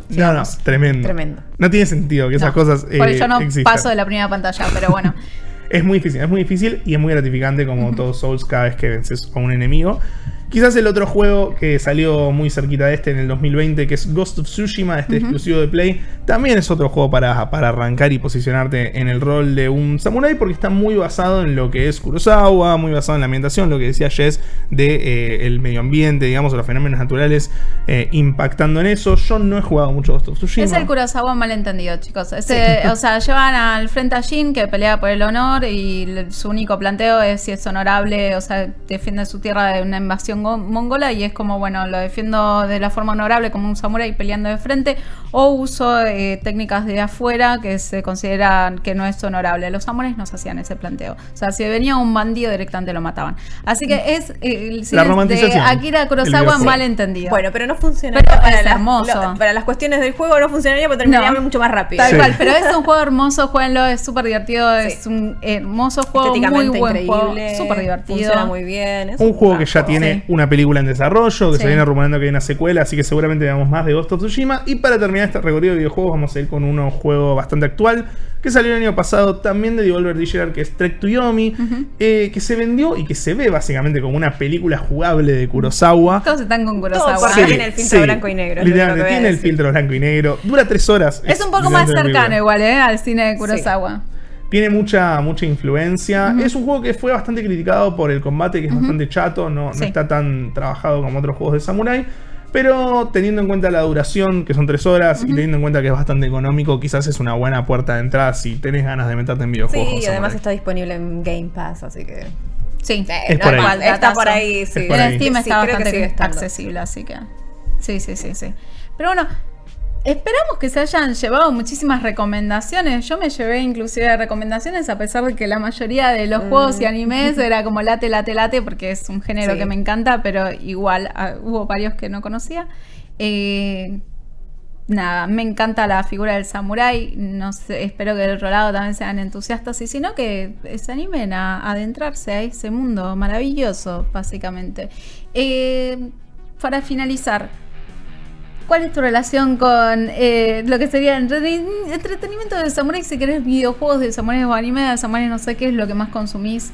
No, no, tremendo. Tremendo. No tiene sentido que esas No, cosas... Porque eh, yo no existan. paso de la primera pantalla, pero bueno. Es muy difícil, es muy difícil y es muy gratificante como todos Souls cada vez que vences a un enemigo. Quizás el otro juego que salió muy cerquita de este en el 2020, que es Ghost of Tsushima, este exclusivo de Play, también es otro juego para, para arrancar y posicionarte en el rol de un samurai porque está muy basado en lo que es Kurosawa, muy basado en la ambientación, lo que decía Jess de eh, el medio ambiente, digamos, o los fenómenos naturales eh, impactando en eso. Yo no he jugado mucho Ghost of Tsushima. Es el Kurosawa malentendido, chicos. Ese, O sea, llevan al frente a Jin que pelea por el honor y su único planteo es si es honorable, o sea, defiende su tierra de una invasión go- mongola y es como, bueno, lo defiendo de la forma honorable como un samurái peleando de frente o uso eh, técnicas de afuera que se consideran que no es honorable. Los samuráis no se hacían ese planteo. O sea, si venía un bandido directamente lo mataban. Así que es eh, de romantización Akira Kurosawa videojuego. malentendido. Bueno, pero no funcionaría Pero para, es las- hermoso. lo- para las cuestiones del juego, no funcionaría porque terminaría No. mucho más rápido. Tal Sí. cual, pero es un juego hermoso, jueguenlo, es súper divertido, Sí. es un hermoso juego, muy buen juego, increíble. súper divertido. Funciona muy bien. es Un juego que ya tiene Sí. Una película en desarrollo, que Sí. se viene rumorando que hay una secuela, así que seguramente veamos más de Ghost of Tsushima. Y para terminar este recorrido de videojuegos, vamos a ir con uno juego bastante actual, que salió el año pasado también de Devolver Digital, que es Trek to Yomi, eh, que se vendió y que se ve básicamente como una película jugable de Kurosawa. Todos están con Kurosawa. Sí, tiene el filtro sí. blanco y negro. es Literalmente, tiene el filtro blanco y negro. Dura tres horas. Es un poco más cercano igual, ¿eh? Al cine de Kurosawa. Tiene mucha, mucha influencia. Es un juego que fue bastante criticado por el combate, que es bastante chato, no, no Sí. está tan trabajado como otros juegos de Samurai. Pero teniendo en cuenta la duración, que son tres horas, y teniendo en cuenta que es bastante económico, quizás es una buena puerta de entrada si tenés ganas de meterte en videojuegos. Sí, y además samurai. está disponible en Game Pass, así que. Sí, Es por ahí. Igual, Está por ahí, sí. por En ahí. Steam Sí, está que sigue bastante estando. accesible, así que. Sí, sí, sí, sí. Pero bueno, esperamos que se hayan llevado muchísimas recomendaciones. Yo me llevé inclusive recomendaciones a pesar de que la mayoría de los juegos y animes era como late, late, late, porque es un género Sí. que me encanta, pero igual ah, hubo varios que no conocía. Eh, nada, me encanta la figura del samurái. No sé, espero que del otro lado también sean entusiastas y si no, que se animen a adentrarse a ese mundo maravilloso, básicamente. Eh, para finalizar, ¿cuál es tu relación con eh, lo que sería entreten- entretenimiento de samurái? Si querés videojuegos de samurái o anime de samurái, no sé qué es lo que más consumís.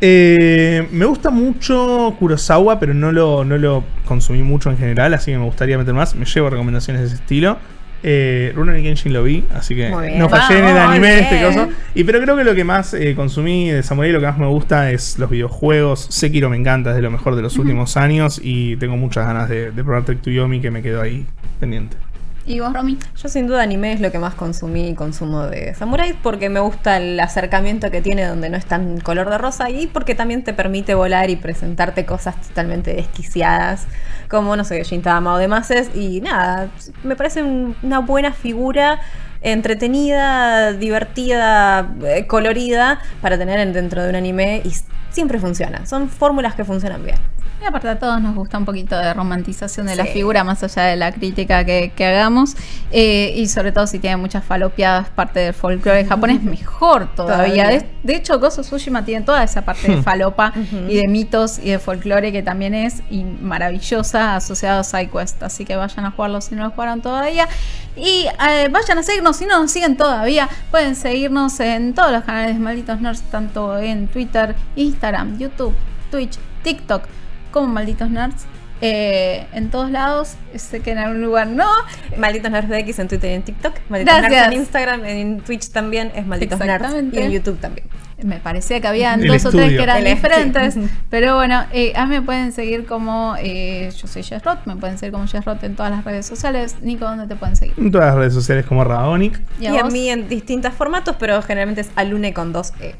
Eh, me gusta mucho Kurosawa, pero no lo, no lo consumí mucho en general, así que me gustaría meter más. Me llevo recomendaciones de ese estilo. Eh, Rurouni Kenshin lo vi, así que no fallé en el anime este coso. Y pero creo que lo que más eh, consumí de Samurai, lo que más me gusta es los videojuegos. Sekiro me encanta, es de lo mejor de los últimos años y tengo muchas ganas de, de probar Trek to Yomi que me quedó ahí pendiente. ¿Y vos, Romy? Yo sin duda anime es lo que más consumí y consumo de Samurai porque me gusta el acercamiento que tiene donde no es tan color de rosa y porque también te permite volar y presentarte cosas totalmente desquiciadas como, no sé, Gintama o demás y nada, me parece un- una buena figura entretenida, divertida, eh, colorida para tener en- dentro de un anime y siempre funciona, son fórmulas que funcionan bien. Y aparte a todos nos gusta un poquito de romantización de la figura, más allá de la crítica que, que hagamos. Eh, y sobre todo si tiene muchas falopiadas, parte del folclore japonés, mejor todavía. Todavía. De, de hecho, Gozo Tsushima tiene toda esa parte de falopa Ujú. y de mitos y de folclore que también es y maravillosa asociado a SideQuest. Así que vayan a jugarlo si no lo jugaron todavía. Y eh, vayan a seguirnos si no nos siguen todavía. Pueden seguirnos en todos los canales de Malditos Nerds, tanto en Twitter, Instagram, YouTube, Twitch, TikTok, como Malditos Nerds. Eh, en todos lados, sé que en algún lugar no. Malditos Nerds de X en Twitter y en TikTok. Malditos Gracias. Nerds en Instagram, en Twitch también es Malditos Nerds. Y en YouTube también. Me parecía que habían El dos o tres que eran El diferentes. Pero bueno, eh, a mí me pueden seguir como eh, yo soy Jess Roth, me pueden seguir como Jess Roth en todas las redes sociales. Nico, ¿dónde te pueden seguir? En todas las redes sociales como Raonic. Y, a mí en distintos formatos, pero generalmente es alune con dos E.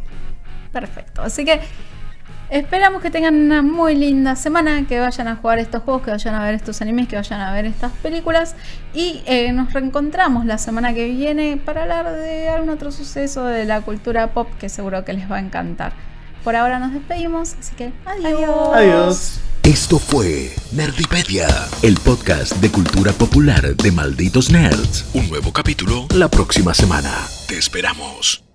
Perfecto. Así que esperamos que tengan una muy linda semana, que vayan a jugar estos juegos, que vayan a ver estos animes, que vayan a ver estas películas. Y eh, nos reencontramos la semana que viene para hablar de algún otro suceso de la cultura pop que seguro que les va a encantar. Por ahora nos despedimos, así que adiós. Adiós. Esto fue Nerdipedia, el podcast de cultura popular de Malditos Nerds. Un nuevo capítulo la próxima semana. Te esperamos.